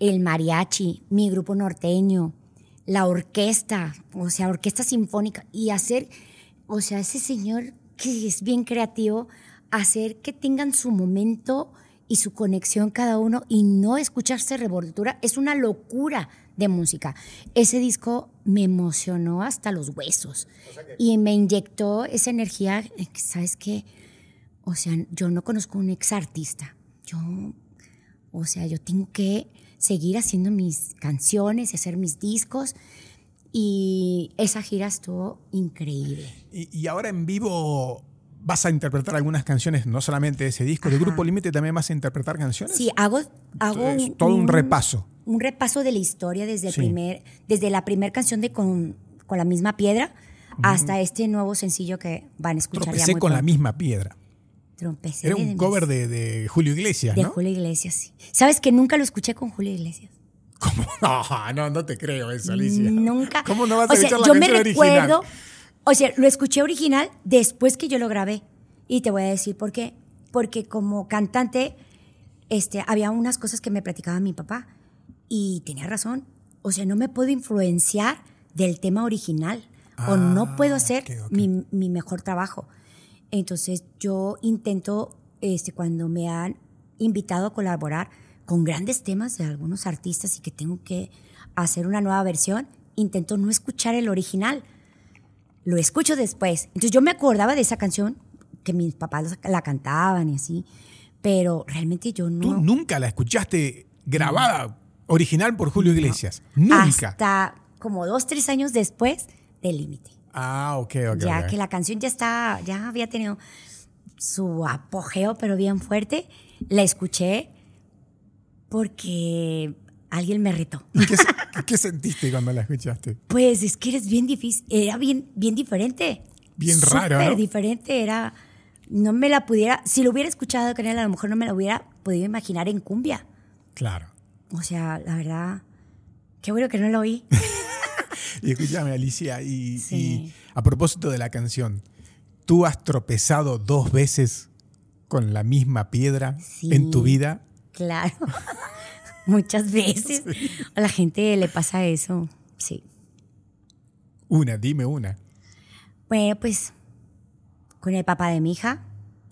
el mariachi, mi grupo norteño, la orquesta, o sea, orquesta sinfónica, y hacer, o sea, ese señor que es bien creativo, hacer que tengan su momento y su conexión cada uno y no escucharse revoltura es una locura de música. Ese disco me emocionó hasta los huesos y me inyectó esa energía, ¿sabes qué? O sea, yo no conozco un ex artista. Yo, o sea, yo tengo que seguir haciendo mis canciones y hacer mis discos. Y esa gira estuvo increíble. Y, ahora en vivo vas a interpretar algunas canciones, no solamente de ese disco, de Grupo Límite también vas a interpretar canciones. Sí, hago, hago todo un, repaso. Un repaso de la historia desde, el primer, desde la primera canción de Con, con la misma piedra hasta este nuevo sencillo que van a escuchar Tropecé ya con la misma piedra. Trompecé Era un cover de, Julio Iglesias, ¿no? De Julio Iglesias, sí. ¿Sabes que nunca lo escuché con Julio Iglesias? ¿Cómo? No, no, no te creo eso, Alicia. Nunca. ¿Cómo no vas a o sea, escuchar la yo me recuerdo, o sea, lo escuché original después que yo lo grabé. Y te voy a decir por qué. Porque como cantante, este, había unas cosas que me platicaba mi papá y tenía razón. O sea, no me puedo influenciar del tema original o no ah, puedo hacer Mi, mi mejor trabajo. Entonces yo intento, este, cuando me han invitado a colaborar con grandes temas de algunos artistas y que tengo que hacer una nueva versión, intento no escuchar el original. Lo escucho después. Entonces yo me acordaba de esa canción que mis papás la cantaban y así, pero realmente yo no... ¿Tú nunca la escuchaste grabada, original por Julio Iglesias? Nunca. Hasta como dos, tres años después del límite. Ah, ok, ok. Ya que la canción ya está, ya había tenido su apogeo, pero bien fuerte. La escuché porque alguien me retó. ¿Qué, ¿Qué, sentiste cuando la escuchaste? Pues es que eres bien difícil, era bien, bien diferente. Bien raro. Súper diferente, era, no me la pudiera, si lo hubiera escuchado con él, a lo mejor no me la hubiera podido imaginar en cumbia. Claro. O sea, la verdad, qué bueno que no lo oí. Y escúchame, Alicia, y, a propósito de la canción, ¿tú has tropezado dos veces con la misma piedra en tu vida? Claro, muchas veces. A la gente le pasa eso, sí. Una, dime una. Bueno, pues con el papá de mi hija.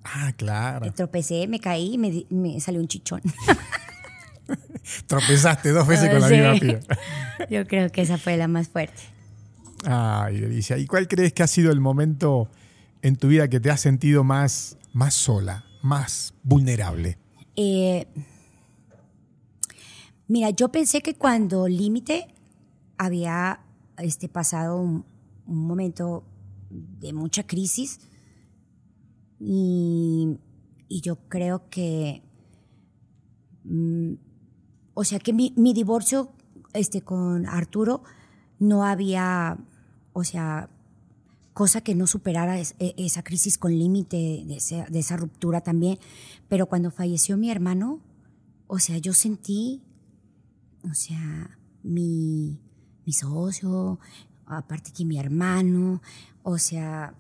Ah, claro. Me tropecé, me caí y me, me salió un chichón. Tropezaste dos veces con la misma piedra. Yo creo que esa fue la más fuerte. Ay, Alicia. ¿Y cuál crees que ha sido el momento en tu vida que te has sentido más, más sola, más vulnerable? Eh, mira, yo pensé que cuando Límite había este, pasado un, momento de mucha crisis y, yo creo que mm, o sea que mi, divorcio este, con Arturo no había, o sea, cosa que no superara e, esa crisis con límite, de, esa ruptura también. Pero cuando falleció mi hermano, o sea, yo sentí, o sea, mi, mi socio, aparte que mi hermano, o sea,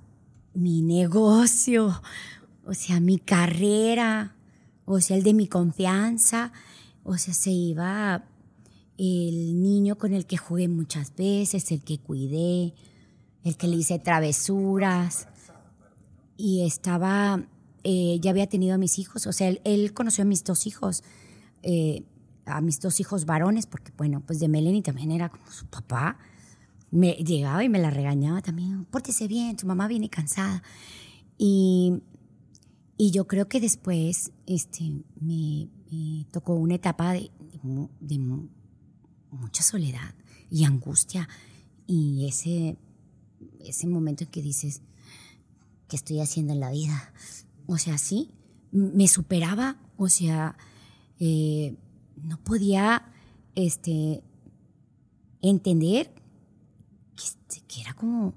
mi negocio, o sea, mi carrera, o sea, el de mi confianza o sea, se iba el niño con el que jugué muchas veces, el que cuidé, el que le hice travesuras. Y estaba, eh, ya había tenido a mis hijos, o sea, él, conoció a mis dos hijos, eh, a mis dos hijos varones, porque bueno, pues de Melanie también era como su papá. Me llegaba y me la regañaba también, pórtese bien, tu mamá viene cansada. Y, y yo creo que después este, me, tocó una etapa de, mucha soledad y angustia y ese, ese momento en que dices, ¿qué estoy haciendo en la vida? O sea, sí, me superaba, o sea, eh, no podía este, entender que, que, era como,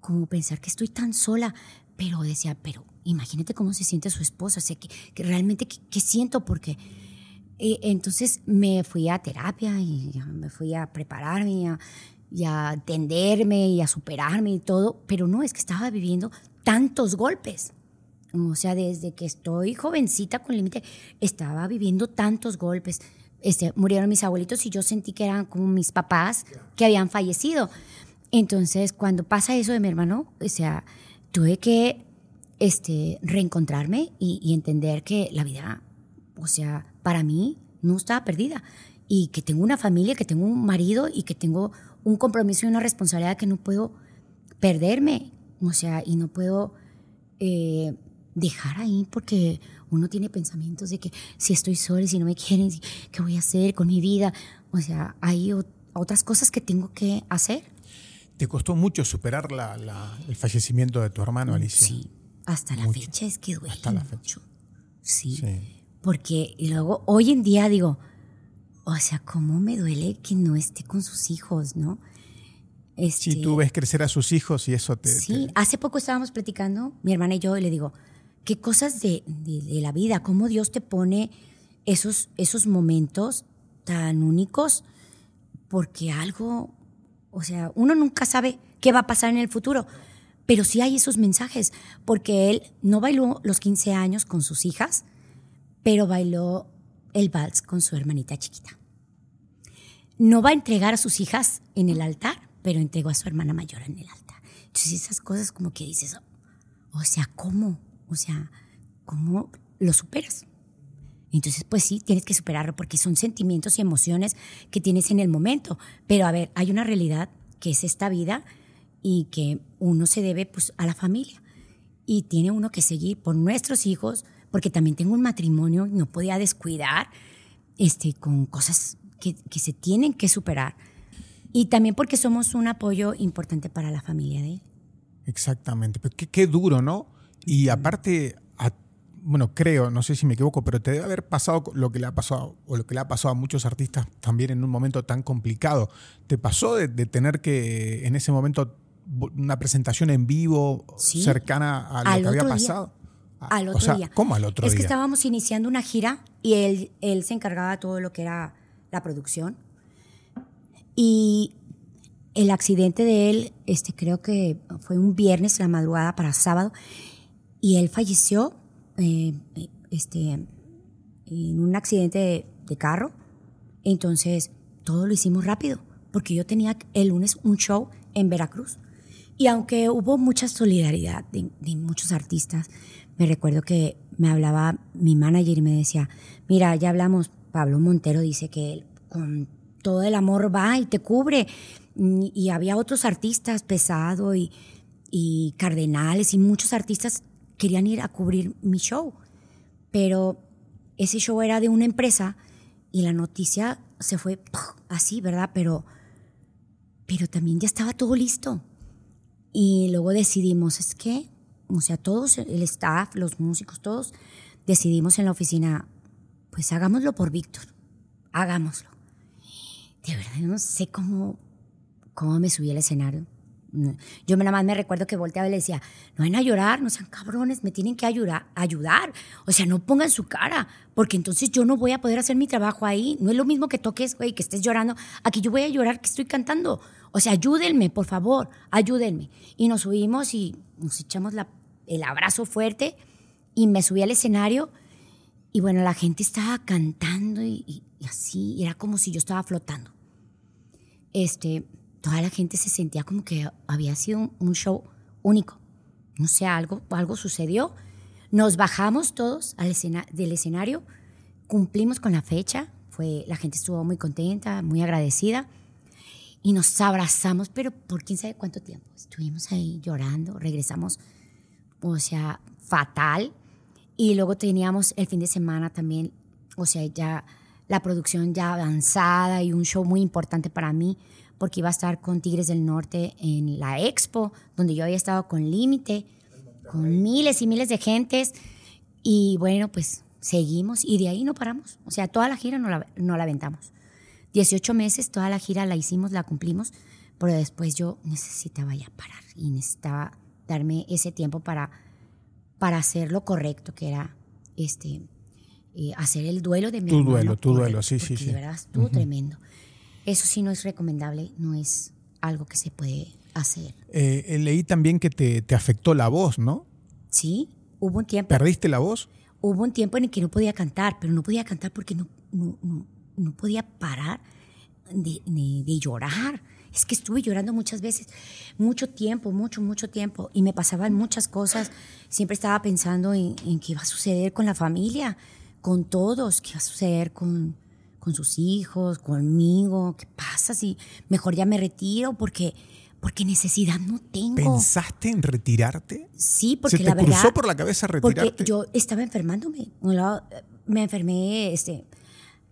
como pensar que estoy tan sola, pero decía, pero imagínate cómo se siente su esposa, o sea, que, realmente qué siento, porque eh, entonces me fui a terapia y me fui a prepararme y a, atenderme y a superarme y todo, pero no, es que estaba viviendo tantos golpes. O sea, desde que estoy jovencita con límite, estaba viviendo tantos golpes, este, murieron mis abuelitos y yo sentí que eran como mis papás que habían fallecido. Entonces, cuando pasa eso de mi hermano, o sea, tuve que este, reencontrarme y, y entender que la vida, o sea, para mí no estaba perdida y que tengo una familia, que tengo un marido y que tengo un compromiso y una responsabilidad que no puedo perderme, o sea, y no puedo eh, dejar ahí porque uno tiene pensamientos de que si estoy sola y si no me quieren, ¿qué voy a hacer con mi vida? O sea, hay otras cosas que tengo que hacer. ¿Te costó mucho superar el fallecimiento de tu hermano, Alicia? Sí, hasta la fecha es que duele hasta la fecha. Sí, sí, porque luego hoy en día digo, o sea, cómo me duele que no esté con sus hijos, ¿no? si tú ves crecer a sus hijos y eso te... Sí, hace poco estábamos platicando, mi hermana y yo, y le digo, qué cosas de, la vida, cómo Dios te pone esos, esos momentos tan únicos, porque algo, o sea, uno nunca sabe qué va a pasar en el futuro, pero sí hay esos mensajes, porque él no bailó los 15 años con sus hijas, pero bailó el vals con su hermanita chiquita. No va a entregar a sus hijas en el altar, pero entregó a su hermana mayor en el altar. Entonces esas cosas como que dices, o sea, ¿cómo? O sea, ¿cómo lo superas? Entonces, pues sí, tienes que superarlo porque son sentimientos y emociones que tienes en el momento. Pero a ver, hay una realidad que es esta vida y que uno se debe pues a la familia. Y tiene uno que seguir por nuestros hijos, porque también tengo un matrimonio y no podía descuidar este, con cosas que, se tienen que superar. Y también porque somos un apoyo importante para la familia de él. Exactamente, pero qué, duro, ¿no? Y aparte, bueno, creo, no sé si me equivoco, pero te debe haber pasado lo que le ha pasado, o lo que le ha pasado a muchos artistas también en un momento tan complicado. ¿Te pasó de, tener que, en ese momento, una presentación en vivo cercana a lo que había pasado? Al otro día. ¿Cómo al otro día? Es que estábamos iniciando una gira y él, él se encargaba de todo lo que era la producción y el accidente de él, este, creo que fue un viernes, la madrugada para sábado, y él falleció eh, este, en un accidente de, carro. Entonces, todo lo hicimos rápido, porque yo tenía el lunes un show en Veracruz. Y aunque hubo mucha solidaridad de, muchos artistas, me recuerdo que me hablaba mi manager y me decía, mira, ya hablamos, Pablo Montero dice que con todo el amor va y te cubre. Y, había otros artistas, Pesado y, y Cardenales, y muchos artistas querían ir a cubrir mi show. Pero ese show era de una empresa y la noticia se fue así, ¿verdad? Pero, pero también ya estaba todo listo. Y luego decidimos, es que, o sea, todos, el staff, los músicos, todos, decidimos en la oficina, pues hagámoslo por Víctor, hagámoslo de verdad no sé cómo, cómo me subí al escenario. Yo nada más me recuerdo que volteaba y le decía, no van a llorar, no sean cabrones, me tienen que ayudar, ayudar. O sea, no pongan su cara, porque entonces yo no voy a poder hacer mi trabajo ahí. No es lo mismo que toques, güey, que estés llorando. Aquí yo voy a llorar que estoy cantando. O sea, ayúdenme, por favor, ayúdenme. Y nos subimos y nos echamos el abrazo fuerte y me subí al escenario y bueno, la gente estaba cantando y, así, era como si yo estaba flotando este, toda la gente se sentía como que había sido un, show único. No sé, algo, algo sucedió. Nos bajamos todos al del escenario, cumplimos con la fecha, fue, la gente estuvo muy contenta, muy agradecida y nos abrazamos, pero por quién sabe cuánto tiempo. Estuvimos ahí llorando, regresamos, o sea, fatal. Y luego teníamos el fin de semana también, o sea, ya la producción ya avanzada y un show muy importante para mí porque iba a estar con Tigres del Norte en la Expo, donde yo había estado con Límite, con miles y miles de gentes. Y bueno, pues seguimos y de ahí no paramos. O sea, toda la gira no la, no la aventamos. 18 meses, toda la gira la hicimos, la cumplimos, pero después yo necesitaba ya parar y necesitaba darme ese tiempo para, para hacer lo correcto, que era este, eh, hacer el duelo de mi Tu duelo, tu duelo, sí, sí, sí. De verdad estuvo tremendo. Eso sí no es recomendable, no es algo que se puede hacer. Eh, eh, leí también que te, te, afectó la voz, ¿no? Sí, hubo un tiempo. ¿Perdiste la voz? Hubo un tiempo en el que no podía cantar, pero no podía cantar porque no, no, no no podía parar de, de, llorar. Es que estuve llorando muchas veces, mucho tiempo, mucho, mucho tiempo, y me pasaban muchas cosas. Siempre estaba pensando en, en qué iba a suceder con la familia, con todos, qué iba a suceder con, con sus hijos, conmigo, qué pasa si mejor ya me retiro porque porque necesidad no tengo. ¿Pensaste en retirarte? Sí, porque ¿Se te la cruzó por la cabeza retirarte? Porque yo estaba enfermándome. Me enfermé, este,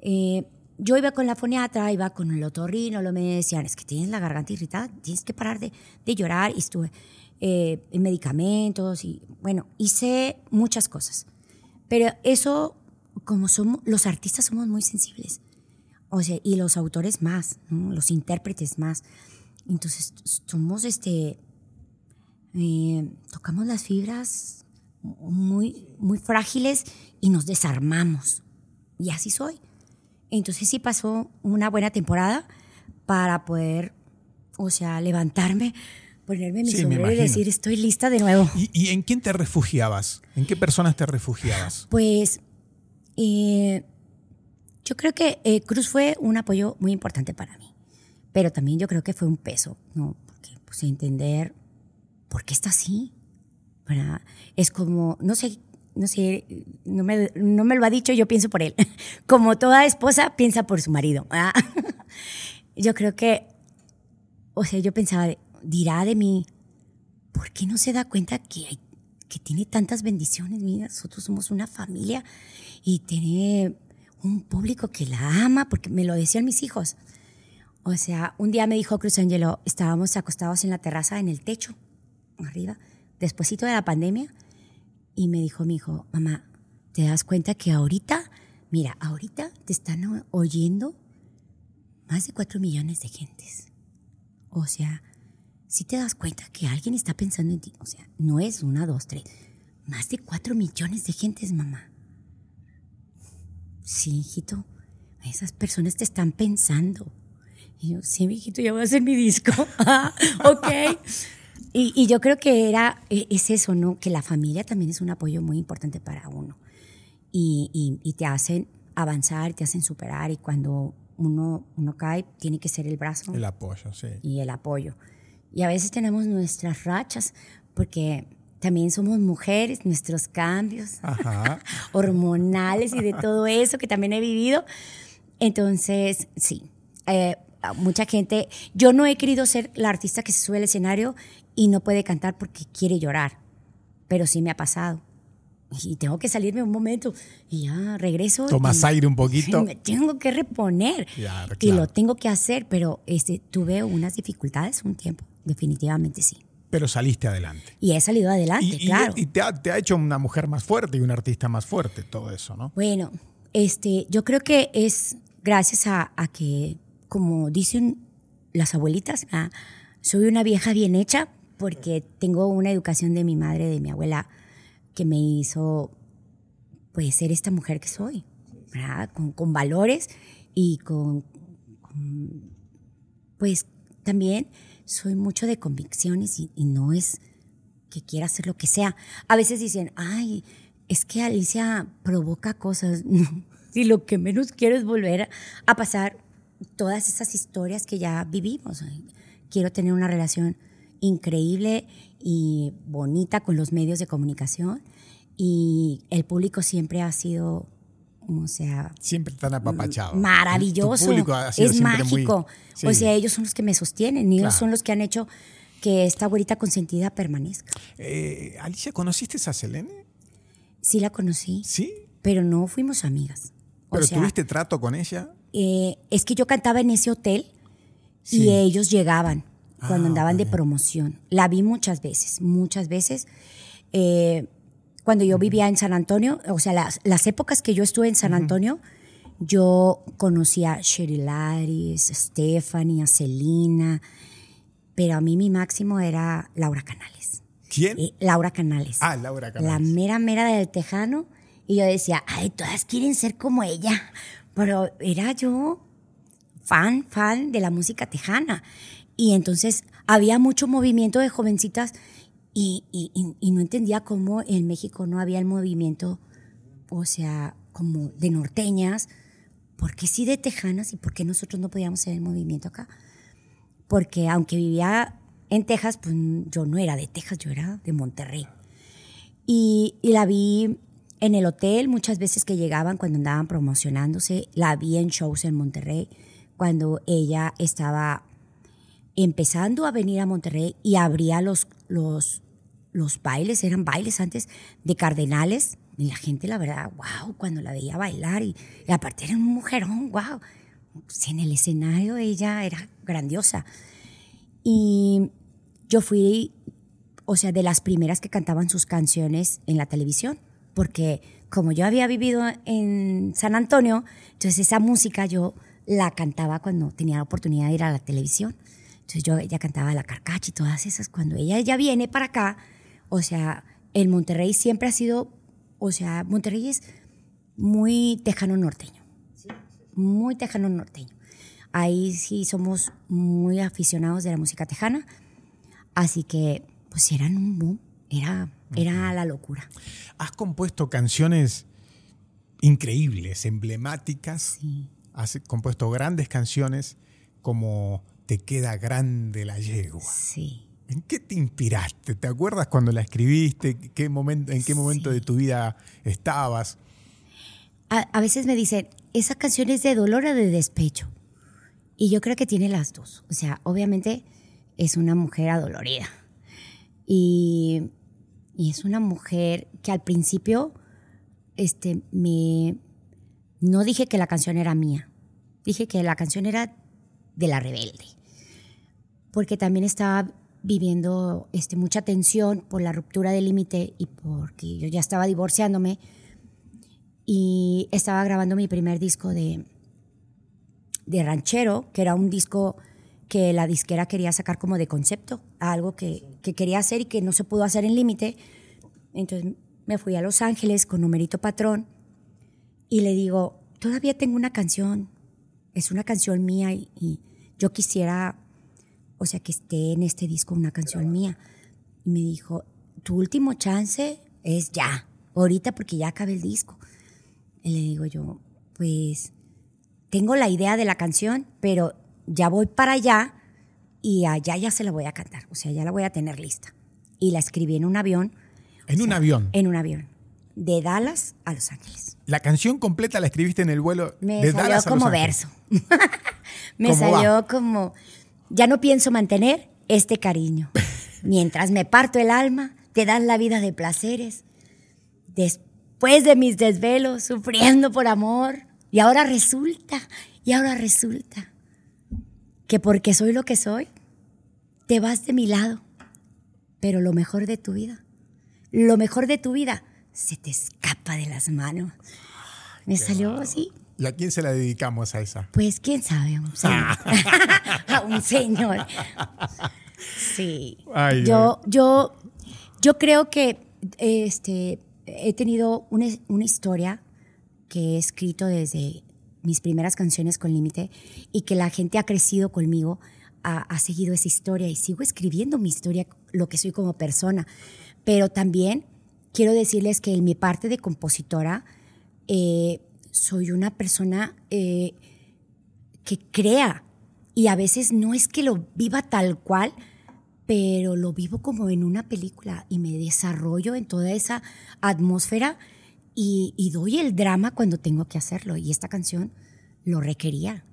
eh, yo iba con la foniatra, iba con el otorrino, lo me decían, es que tienes la garganta irritada, tienes que parar de, de llorar. Y estuve eh, en medicamentos y, bueno, hice muchas cosas. Pero eso, como somos, los artistas somos muy sensibles. O sea, y los autores más, los intérpretes más. Entonces, somos este. Eh, tocamos las fibras muy, muy frágiles y nos desarmamos. Y así soy. Entonces, sí pasó una buena temporada para poder, o sea, levantarme, ponerme mi sombrero y decir, estoy lista de nuevo. ¿Y, en quién te refugiabas? ¿En qué personas te refugiabas? Pues. Eh, yo creo que eh, Cruz fue un apoyo muy importante para mí pero también yo creo que fue un peso, ¿no? Porque pues entender por qué está así. Es como, no sé, no sé, no me, no me lo ha dicho, yo pienso por él. Como toda esposa piensa por su marido. Yo creo que, o sea, yo pensaba, dirá de mí, ¿por qué no se da cuenta que, hay, que tiene tantas bendiciones? Mira, nosotros somos una familia y tiene un público que la ama, porque me lo decían mis hijos. O sea, un día me dijo Cruz Angelo, estábamos acostados en la terraza, en el techo, arriba, despuésito de la pandemia, y me dijo mi hijo, mamá, ¿te das cuenta que ahorita, mira, ahorita te están oyendo más de cuatro millones de gentes? O sea, si te das cuenta que alguien está pensando en ti, o sea, no es una, dos, tres, más de cuatro millones de gentes, mamá. Sí, hijito, esas personas te están pensando. Y yo, sí, mijito, ya voy a hacer mi disco. Ok. Y, yo creo que era, e, es eso, ¿no? Que la familia también es un apoyo muy importante para uno. Y, y, te hacen avanzar, te hacen superar. Y cuando uno, uno cae, tiene que ser el brazo. El apoyo, sí. Y el apoyo. Y a veces tenemos nuestras rachas, porque también somos mujeres, nuestros cambios hormonales y de todo eso que también he vivido. Entonces, sí, eh, mucha gente, yo no he querido ser la artista que se sube al escenario y no puede cantar porque quiere llorar, pero sí me ha pasado. Y tengo que salirme un momento y ya regreso. Tomas aire un poquito. Me tengo que reponer y lo tengo que hacer, pero este, tuve unas dificultades un tiempo, definitivamente sí. Pero saliste adelante. Y he salido adelante, claro. Y, te, ha, te, ha, hecho una mujer más fuerte y una artista más fuerte, todo eso, ¿no? Bueno, este, yo creo que es gracias a, a que como dicen las abuelitas, ah, soy una vieja bien hecha porque tengo una educación de mi madre, de mi abuela, que me hizo pues ser esta mujer que soy, Con, valores y con, pues también soy mucho de convicciones y, no es que quiera hacer lo que sea. A veces dicen, ay, es que Alicia provoca cosas. si lo que menos quiero es volver a pasar todas esas historias que ya vivimos. Quiero tener una relación increíble y bonita con los medios de comunicación y el público siempre ha sido o sea siempre tan apapachado. Maravilloso. es mágico. O sea ellos son los que me sostienen ellos son los que han hecho que esta abuelita consentida permanezca. Eh, Alicia conociste a Selene sí la conocí sí pero no fuimos amigas. Pero tuviste trato con ella eh, es que yo cantaba en ese hotel y ellos llegaban cuando ah, andaban de promoción. La vi muchas veces, muchas veces. Eh, cuando yo vivía en San Antonio, o sea, las, épocas que yo estuve en San Antonio, yo conocía a Sherry Laris, a Stephanie, a Celina, pero a mí mi máximo era Laura Canales. ¿Quién? Eh, Laura Canales. Ah, Laura Canales. La mera mera del Tejano. Y yo decía, ay, todas quieren ser como ella pero era yo fan, fan de la música tejana. Y entonces había mucho movimiento de jovencitas y, no entendía cómo en México no había el movimiento, o sea, como de norteñas ¿por qué sí de Tejanas y por qué nosotros no podíamos hacer el movimiento acá? Porque aunque vivía en Texas, pues yo no era de Texas, yo era de Monterrey. Y, la vi en el hotel muchas veces que llegaban cuando andaban promocionándose, la vi en shows en Monterrey, cuando ella estaba empezando a venir a Monterrey y abría los, los bailes, eran bailes antes de cardenales, y la gente, la verdad, wow, cuando la veía bailar, y, aparte era un mujerón, wow. en el escenario ella era grandiosa. Y yo fui, o sea, de las primeras que cantaban sus canciones en la televisión, porque como yo había vivido en San Antonio, entonces esa música yo la cantaba cuando tenía la oportunidad de ir a la televisión. Entonces yo ya cantaba La Carcacha y todas esas. Cuando ella ya viene para acá, o sea, el Monterrey siempre ha sido, o sea, Monterrey es muy tejano norteño. Muy tejano norteño. Ahí sí somos muy aficionados de la música tejana. Así que, pues eran un boom. Era, era la locura. Has compuesto canciones increíbles, emblemáticas. Sí. Has compuesto grandes canciones como Te queda grande la yegua. Sí. ¿En qué te inspiraste? ¿Te acuerdas cuando la escribiste? ¿Qué momento, ¿En qué momento de tu vida estabas? A, veces me dicen, ¿esa canción es de dolor o de despecho? Y yo creo que tiene las dos. O sea, obviamente es una mujer adolorida. Y, y es una mujer que al principio este, me, no dije que la canción era mía. Dije que la canción era de la rebelde. Porque también estaba viviendo este, mucha tensión por la ruptura del límite y porque yo ya estaba divorciándome y estaba grabando mi primer disco de, de ranchero, que era un disco que la disquera quería sacar como de concepto, algo que, que quería hacer y que no se pudo hacer en límite. Entonces me fui a Los Ángeles con Numerito Patrón y le digo, todavía tengo una canción, es una canción mía y yo quisiera o sea, que esté en este disco una canción mía. Y me dijo, tu último chance es ya, ahorita porque ya acabé el disco. Y le digo yo, pues tengo la idea de la canción, pero ya voy para allá y allá ya se la voy a cantar, o sea, ya la voy a tener lista. Y la escribí en un avión. ¿En un avión? En un avión. De Dallas a Los Ángeles. ¿La canción completa la escribiste en el vuelo me de salió Dallas a como Los Ángeles? verso. me salió como ya no pienso mantener este cariño. Mientras me parto el alma, te das la vida de placeres. Después de mis desvelos, sufriendo por amor. Y ahora resulta, y ahora resulta que porque soy lo que soy, te vas de mi lado. Pero lo mejor de tu vida, lo mejor de tu vida, se te escapa de las manos. Me salió así. ¿Y a quién se la dedicamos a esa? Pues quién sabe, a un señor. a un señor. Sí. yo, yo, yo creo que este, he tenido una, una historia que he escrito desde mis primeras canciones con Límite y que la gente ha crecido conmigo, ha, ha, seguido esa historia y sigo escribiendo mi historia, lo que soy como persona. Pero también quiero decirles que en mi parte de compositora, eh, soy una persona eh, que crea y a veces no es que lo viva tal cual, pero lo vivo como en una película y me desarrollo en toda esa atmósfera y, doy el drama cuando tengo que hacerlo. Y esta canción lo requería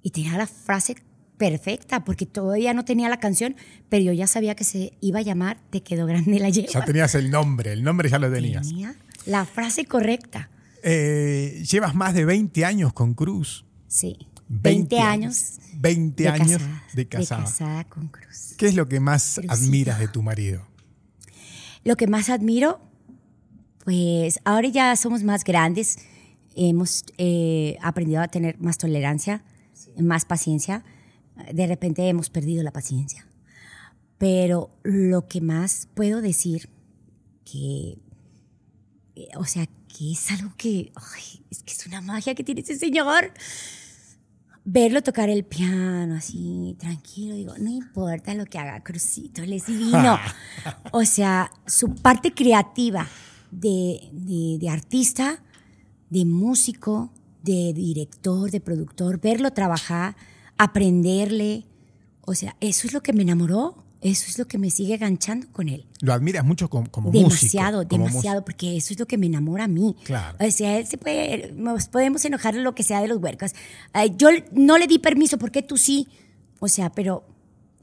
y tenía la frase perfecta porque todavía no tenía la canción, pero yo ya sabía que se iba a llamar Te quedó grande la yegua. Ya tenías el nombre, el nombre ya lo tenías. Tenía la frase correcta. Eh, llevas más de 20 años con Cruz. Sí. 20, años. 20 años de casada. De casada con Cruz. ¿Qué es lo que más admiras de tu marido? Lo que más admiro, pues ahora ya somos más grandes, hemos eh, aprendido a tener más tolerancia, más paciencia. De repente hemos perdido la paciencia. Pero lo que más puedo decir, que, eh, o sea, que es algo que, es que es una magia que tiene ese señor. Verlo tocar el piano así, tranquilo, digo, no importa lo que haga Crucito, él es divino. o sea, su parte creativa de, de, artista, de músico, de director, de productor, verlo trabajar, aprenderle. O sea, eso es lo que me enamoró. Eso es lo que me sigue ganchando con él. Lo admiras mucho como, como demasiado, músico. demasiado, porque eso es lo que me enamora a mí. Claro. O sea, él se puede, nos podemos enojar lo que sea de los huercos. Ay, yo no le di permiso, ¿por qué tú sí? O sea, pero,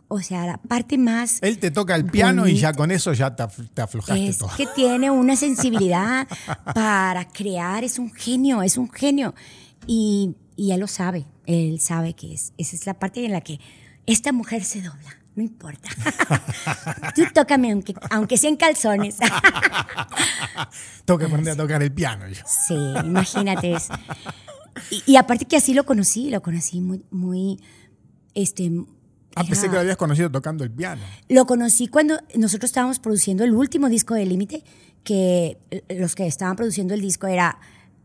o sea, la parte más Él te toca el piano y ya con eso ya te, te aflojaste es todo. que tiene una sensibilidad para crear, es un genio, es un genio. Y, y él lo sabe, él sabe que es, esa es la parte en la que esta mujer se dobla, no importa. Tú tócame aunque, aunque sea en calzones. Tengo que aprender a tocar el piano yo. Sí, imagínate. Y, y aparte que así lo conocí, lo conocí muy, muy, este... Ah, pensé que lo habías conocido tocando el piano. Lo conocí cuando nosotros estábamos produciendo el último disco de Límite, que los que estaban produciendo el disco era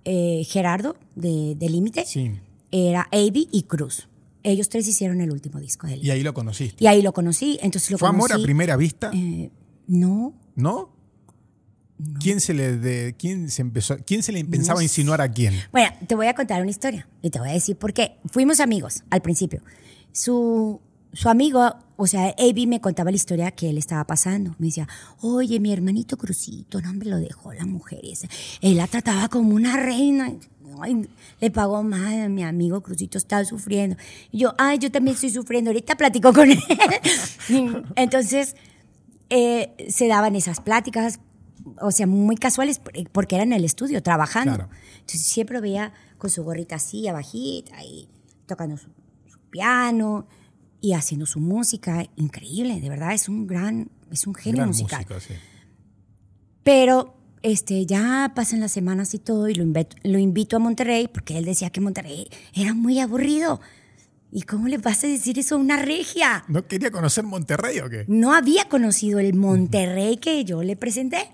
eh, Gerardo de, de Límite, Sí. era Avi y Cruz. Ellos tres hicieron el último disco de Y Límite. ahí lo conociste. Y ahí lo conocí, entonces lo ¿Fue amor a primera vista? Eh, no, ¿No? ¿Quién se le de, quién se empezó, quién se le pensaba sé. insinuar a quién? Bueno, te voy a contar una historia y te voy a decir por qué. Fuimos amigos al principio. Su, su amigo, o sea, Avi me contaba la historia que él estaba pasando. Me decía, oye, mi hermanito Crucito, no me lo dejó la mujer esa. Él la trataba como una reina. Ay, le pagó a mi amigo Crucito, estaba sufriendo. Y yo, ay, yo también estoy sufriendo. Ahorita platico con él. Entonces, eh, se daban esas pláticas, o sea, muy casuales, porque era en el estudio, trabajando. Claro. Entonces siempre veía con su gorrita así, abajita, y tocando su, su piano y haciendo su música. Increíble, de verdad, es un gran, es un genio Gran musical. músico, sí. Pero este, ya pasan las semanas y todo, y lo invito, lo invito a Monterrey, porque él decía que Monterrey era muy aburrido. ¿Y cómo le vas a decir eso a una regia? ¿No quería conocer Monterrey o qué? no había conocido el Monterrey que yo le presenté.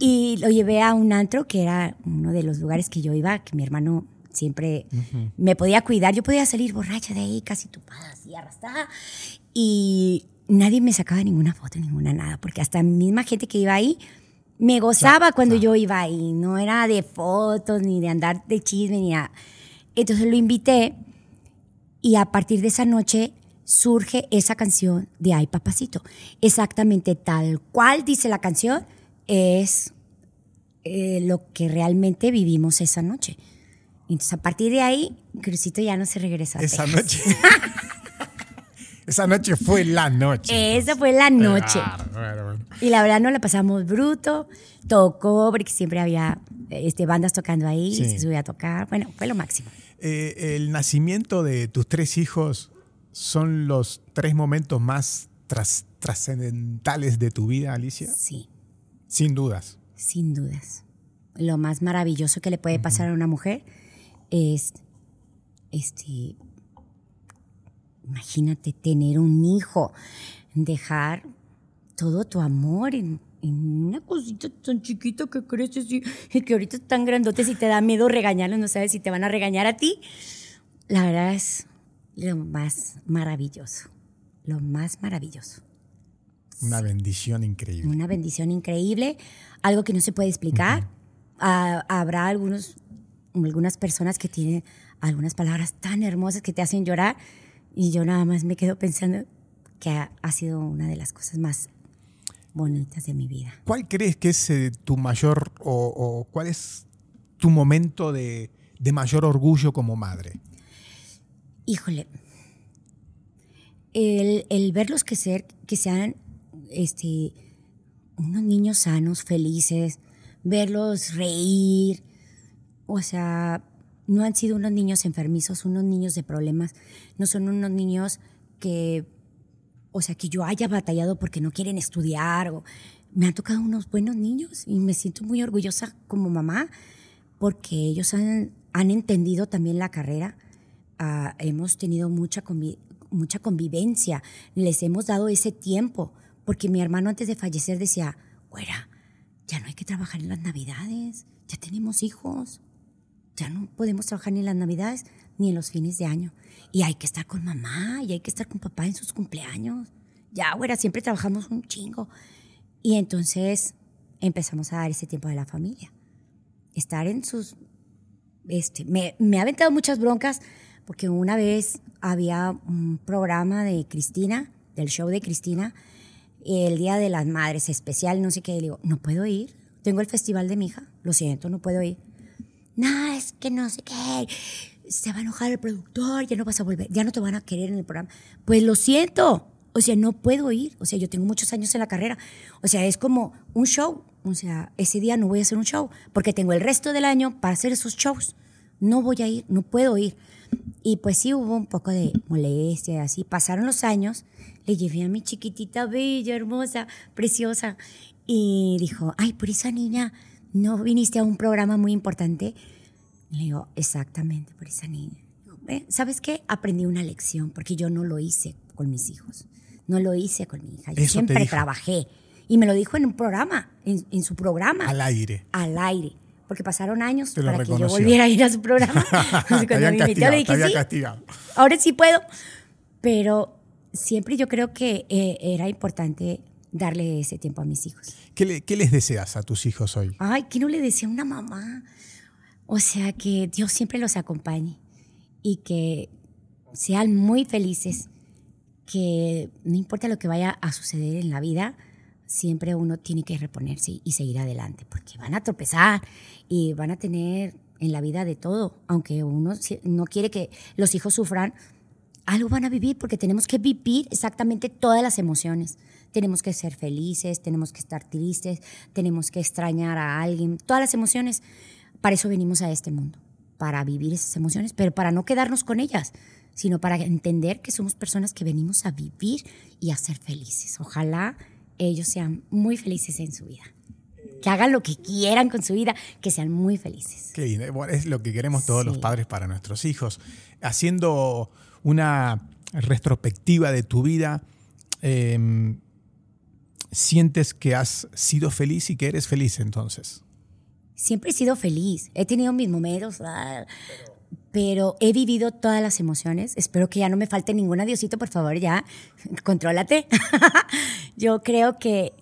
Y lo llevé a un antro que era uno de los lugares que yo iba, que mi hermano siempre me podía cuidar. Yo podía salir borracha de ahí, casi tupada, así arrastrada. Y nadie me sacaba ninguna foto, ninguna nada, porque hasta misma gente que iba ahí me gozaba cuando yo iba ahí. No era de fotos, ni de andar de chisme, ni nada. Entonces lo invité y a partir de esa noche surge esa canción de Ay Papacito. Exactamente tal cual dice la canción, es eh, lo que realmente vivimos esa noche. Entonces a partir de ahí, Crucito ya no se regresó a Esa Texas. noche. Esa noche fue la noche. Esa fue la noche. Claro, bueno, bueno. Y la verdad no la pasamos bruto. Tocó, porque siempre había este, bandas tocando ahí, Sí. se subía a tocar. Bueno, fue lo máximo. Eh, el nacimiento de tus tres hijos son los tres momentos más tras- trascendentales de tu vida, Alicia. Sí. Sin dudas. Sin dudas. Lo más maravilloso que le puede pasar a una mujer es, este, imagínate tener un hijo, dejar todo tu amor en, en una cosita tan chiquita que crece así, y que ahorita es tan grandote si te da miedo regañarlos, no sabes si te van a regañar a ti. La verdad es lo más maravilloso, lo más maravilloso. Una bendición increíble. Una bendición increíble, algo que no se puede explicar. Ah, habrá algunos, algunas personas que tienen algunas palabras tan hermosas que te hacen llorar y yo nada más me quedo pensando que ha, ha sido una de las cosas más bonitas de mi vida. ¿Cuál crees que es eh, tu mayor o, o cuál es tu momento de, de mayor orgullo como madre? Híjole, el, el verlos crecer, que sean este, unos niños sanos, felices, verlos reír, o sea, no han sido unos niños enfermizos, unos niños de problemas, no son unos niños que, o sea, que yo haya batallado porque no quieren estudiar, o, me han tocado unos buenos niños y me siento muy orgullosa como mamá porque ellos han, entendido también la carrera, Ah, hemos tenido mucha, mucha convivencia, les hemos dado ese tiempo, porque mi hermano antes de fallecer decía, güera, ya no hay que trabajar en las navidades, ya tenemos hijos, ya no podemos trabajar ni en las navidades ni en los fines de año, y hay que estar con mamá, y hay que estar con papá en sus cumpleaños, ya, güera, siempre trabajamos un chingo. Y entonces empezamos a dar ese tiempo de la familia, estar en sus este, me, me ha aventado muchas broncas porque una vez había un programa de Cristina, del show de Cristina, el Día de las Madres especial, no sé qué, y le digo, no puedo ir, tengo el festival de mi hija, lo siento, no puedo ir. No, es que no sé qué, se va a enojar el productor, ya no vas a volver, ya no te van a querer en el programa. Pues lo siento, o sea, no puedo ir, o sea, yo tengo muchos años en la carrera, o sea, es como un show, o sea, ese día no voy a hacer un show, porque tengo el resto del año para hacer esos shows, no voy a ir, no puedo ir. Y pues sí hubo un poco de molestia, así. Pasaron los años, le llevé a mi chiquitita bella, hermosa, preciosa, y dijo, ay, por esa niña, ¿no viniste a un programa muy importante? Le digo, exactamente, por esa niña. ¿Sabes qué? Aprendí una lección, porque yo no lo hice con mis hijos, no lo hice con mi hija, yo siempre trabajé. Y me lo dijo en un programa, en, en su programa. Al aire. Al aire porque pasaron años para que yo volviera a ir a su programa. cuando me invitó le dije, sí, ahora sí puedo. Pero siempre yo creo que eh, era importante darle ese tiempo a mis hijos. ¿Qué, ¿Qué, les deseas a tus hijos hoy? Ay, ¿qué no le desea una mamá? O sea, que Dios siempre los acompañe y que sean muy felices, que no importa lo que vaya a suceder en la vida, siempre uno tiene que reponerse y seguir adelante, porque van a tropezar y van a tener en la vida de todo, aunque uno no quiere que los hijos sufran, algo van a vivir porque tenemos que vivir exactamente todas las emociones. Tenemos que ser felices, tenemos que estar tristes, tenemos que extrañar a alguien, todas las emociones. Para eso venimos a este mundo, para vivir esas emociones, pero para no quedarnos con ellas, sino para entender que somos personas que venimos a vivir y a ser felices. Ojalá ellos sean muy felices en su vida. Que hagan lo que quieran con su vida, que sean muy felices. Qué lindo. es lo que queremos todos los padres para nuestros hijos. Haciendo una retrospectiva de tu vida, em, ¿sientes que has sido feliz y que eres feliz entonces? Siempre he sido feliz. He tenido mis momentos, ah, pero he vivido todas las emociones. Espero que ya no me falte ninguna. Diosito, por favor, ya, contrólate. Yo creo que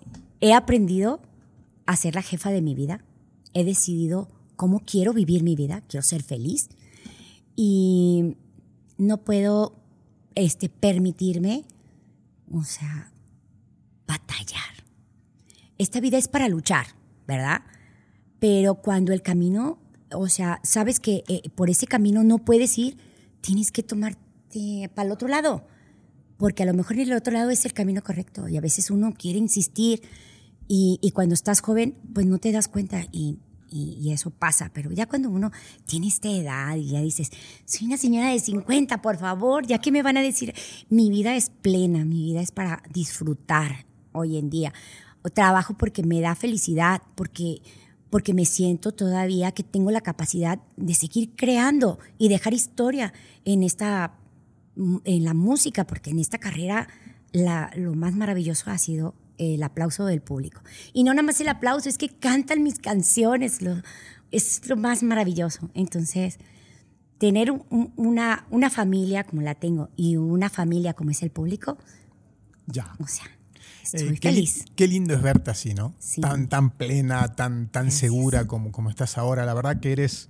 he aprendido a ser la jefa de mi vida. He decidido cómo quiero vivir mi vida. Quiero ser feliz. Y no puedo este, permitirme, o sea, batallar. Esta vida es para luchar, ¿verdad? Pero cuando el camino o sea, sabes que eh, por ese camino no puedes ir, tienes que tomarte para el otro lado, porque a lo mejor el otro lado es el camino correcto y a veces uno quiere insistir y, cuando estás joven, pues no te das cuenta y, y, eso pasa, pero ya cuando uno tiene esta edad y ya dices, soy una señora de 50, por favor, ya que me van a decir, mi vida es plena, mi vida es para disfrutar hoy en día. O trabajo porque me da felicidad, porque porque me siento todavía que tengo la capacidad de seguir creando y dejar historia en esta en la música, porque en esta carrera lo más maravilloso ha sido el aplauso del público. Y no nada más el aplauso, es que cantan mis canciones, es lo más maravilloso. Entonces, tener una, una familia como la tengo y una familia como es el público, ya. O sea, eh, qué, lindo es verte así, ¿no? Tan, tan plena, tan, tan segura como, como estás ahora. La verdad que eres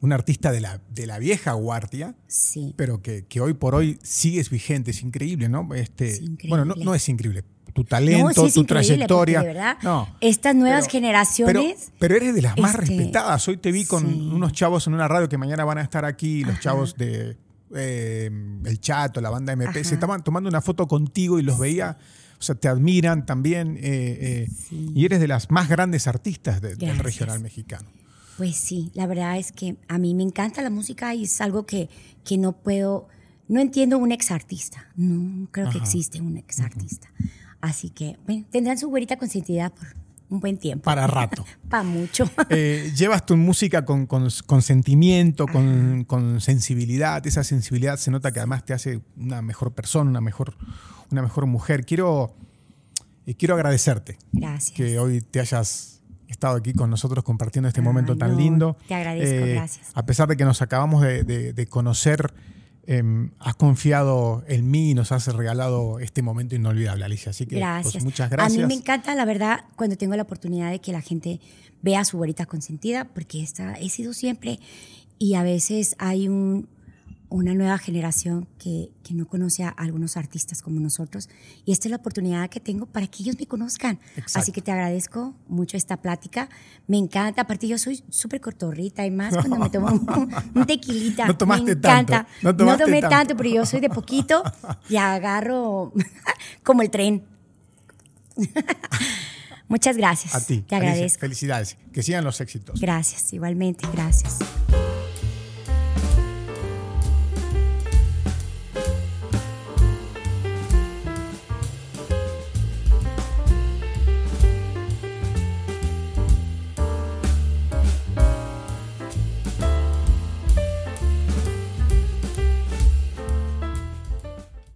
un artista de la, de la vieja guardia, sí. pero que, que, hoy por hoy sigues vigente. Es increíble, ¿no? Este, Bueno, no, no, es increíble. Tu talento, tu trayectoria. verdad, estas nuevas generaciones. Pero, eres de las más este, respetadas. Hoy te vi con unos chavos en una radio que mañana van a estar aquí, los chavos de eh, El Chato, la banda MP. Se estaban tomando una foto contigo y los veía o sea, te admiran también eh, eh, y eres de las más grandes artistas del regional mexicano. Pues sí, la verdad es que a mí me encanta la música y es algo que, que no puedo, no entiendo un ex artista, no creo que existe un ex artista. Así que bueno, tendrán su güerita consentida por un buen tiempo. Para rato. Para mucho. Eh, llevas tu música con, con, con sentimiento, con, con, sensibilidad. Esa sensibilidad se nota que además te hace una mejor persona, una mejor, una mejor mujer. Quiero, eh, quiero agradecerte. Gracias. Que hoy te hayas estado aquí con nosotros compartiendo este momento tan lindo. Te agradezco, eh, gracias. A pesar de que nos acabamos de, de, conocer, em, has confiado en mí y nos has regalado este momento inolvidable, Alicia. Así que pues, muchas gracias. A mí me encanta, la verdad, cuando tengo la oportunidad de que la gente vea su güerita consentida, porque esta he sido siempre y a veces hay un, una nueva generación que, que, no conoce a algunos artistas como nosotros. Y esta es la oportunidad que tengo para que ellos me conozcan. Exacto. Así que te agradezco mucho esta plática. Me encanta. Aparte, yo soy súper cortorrita y más cuando me tomo un, tequilita. No tomaste me encanta. tanto. No, tomaste no tomé tanto. tanto, pero yo soy de poquito y agarro como el tren. Muchas gracias. A ti. Te agradezco. Felicidades. Que sigan los éxitos. Gracias, igualmente. Gracias.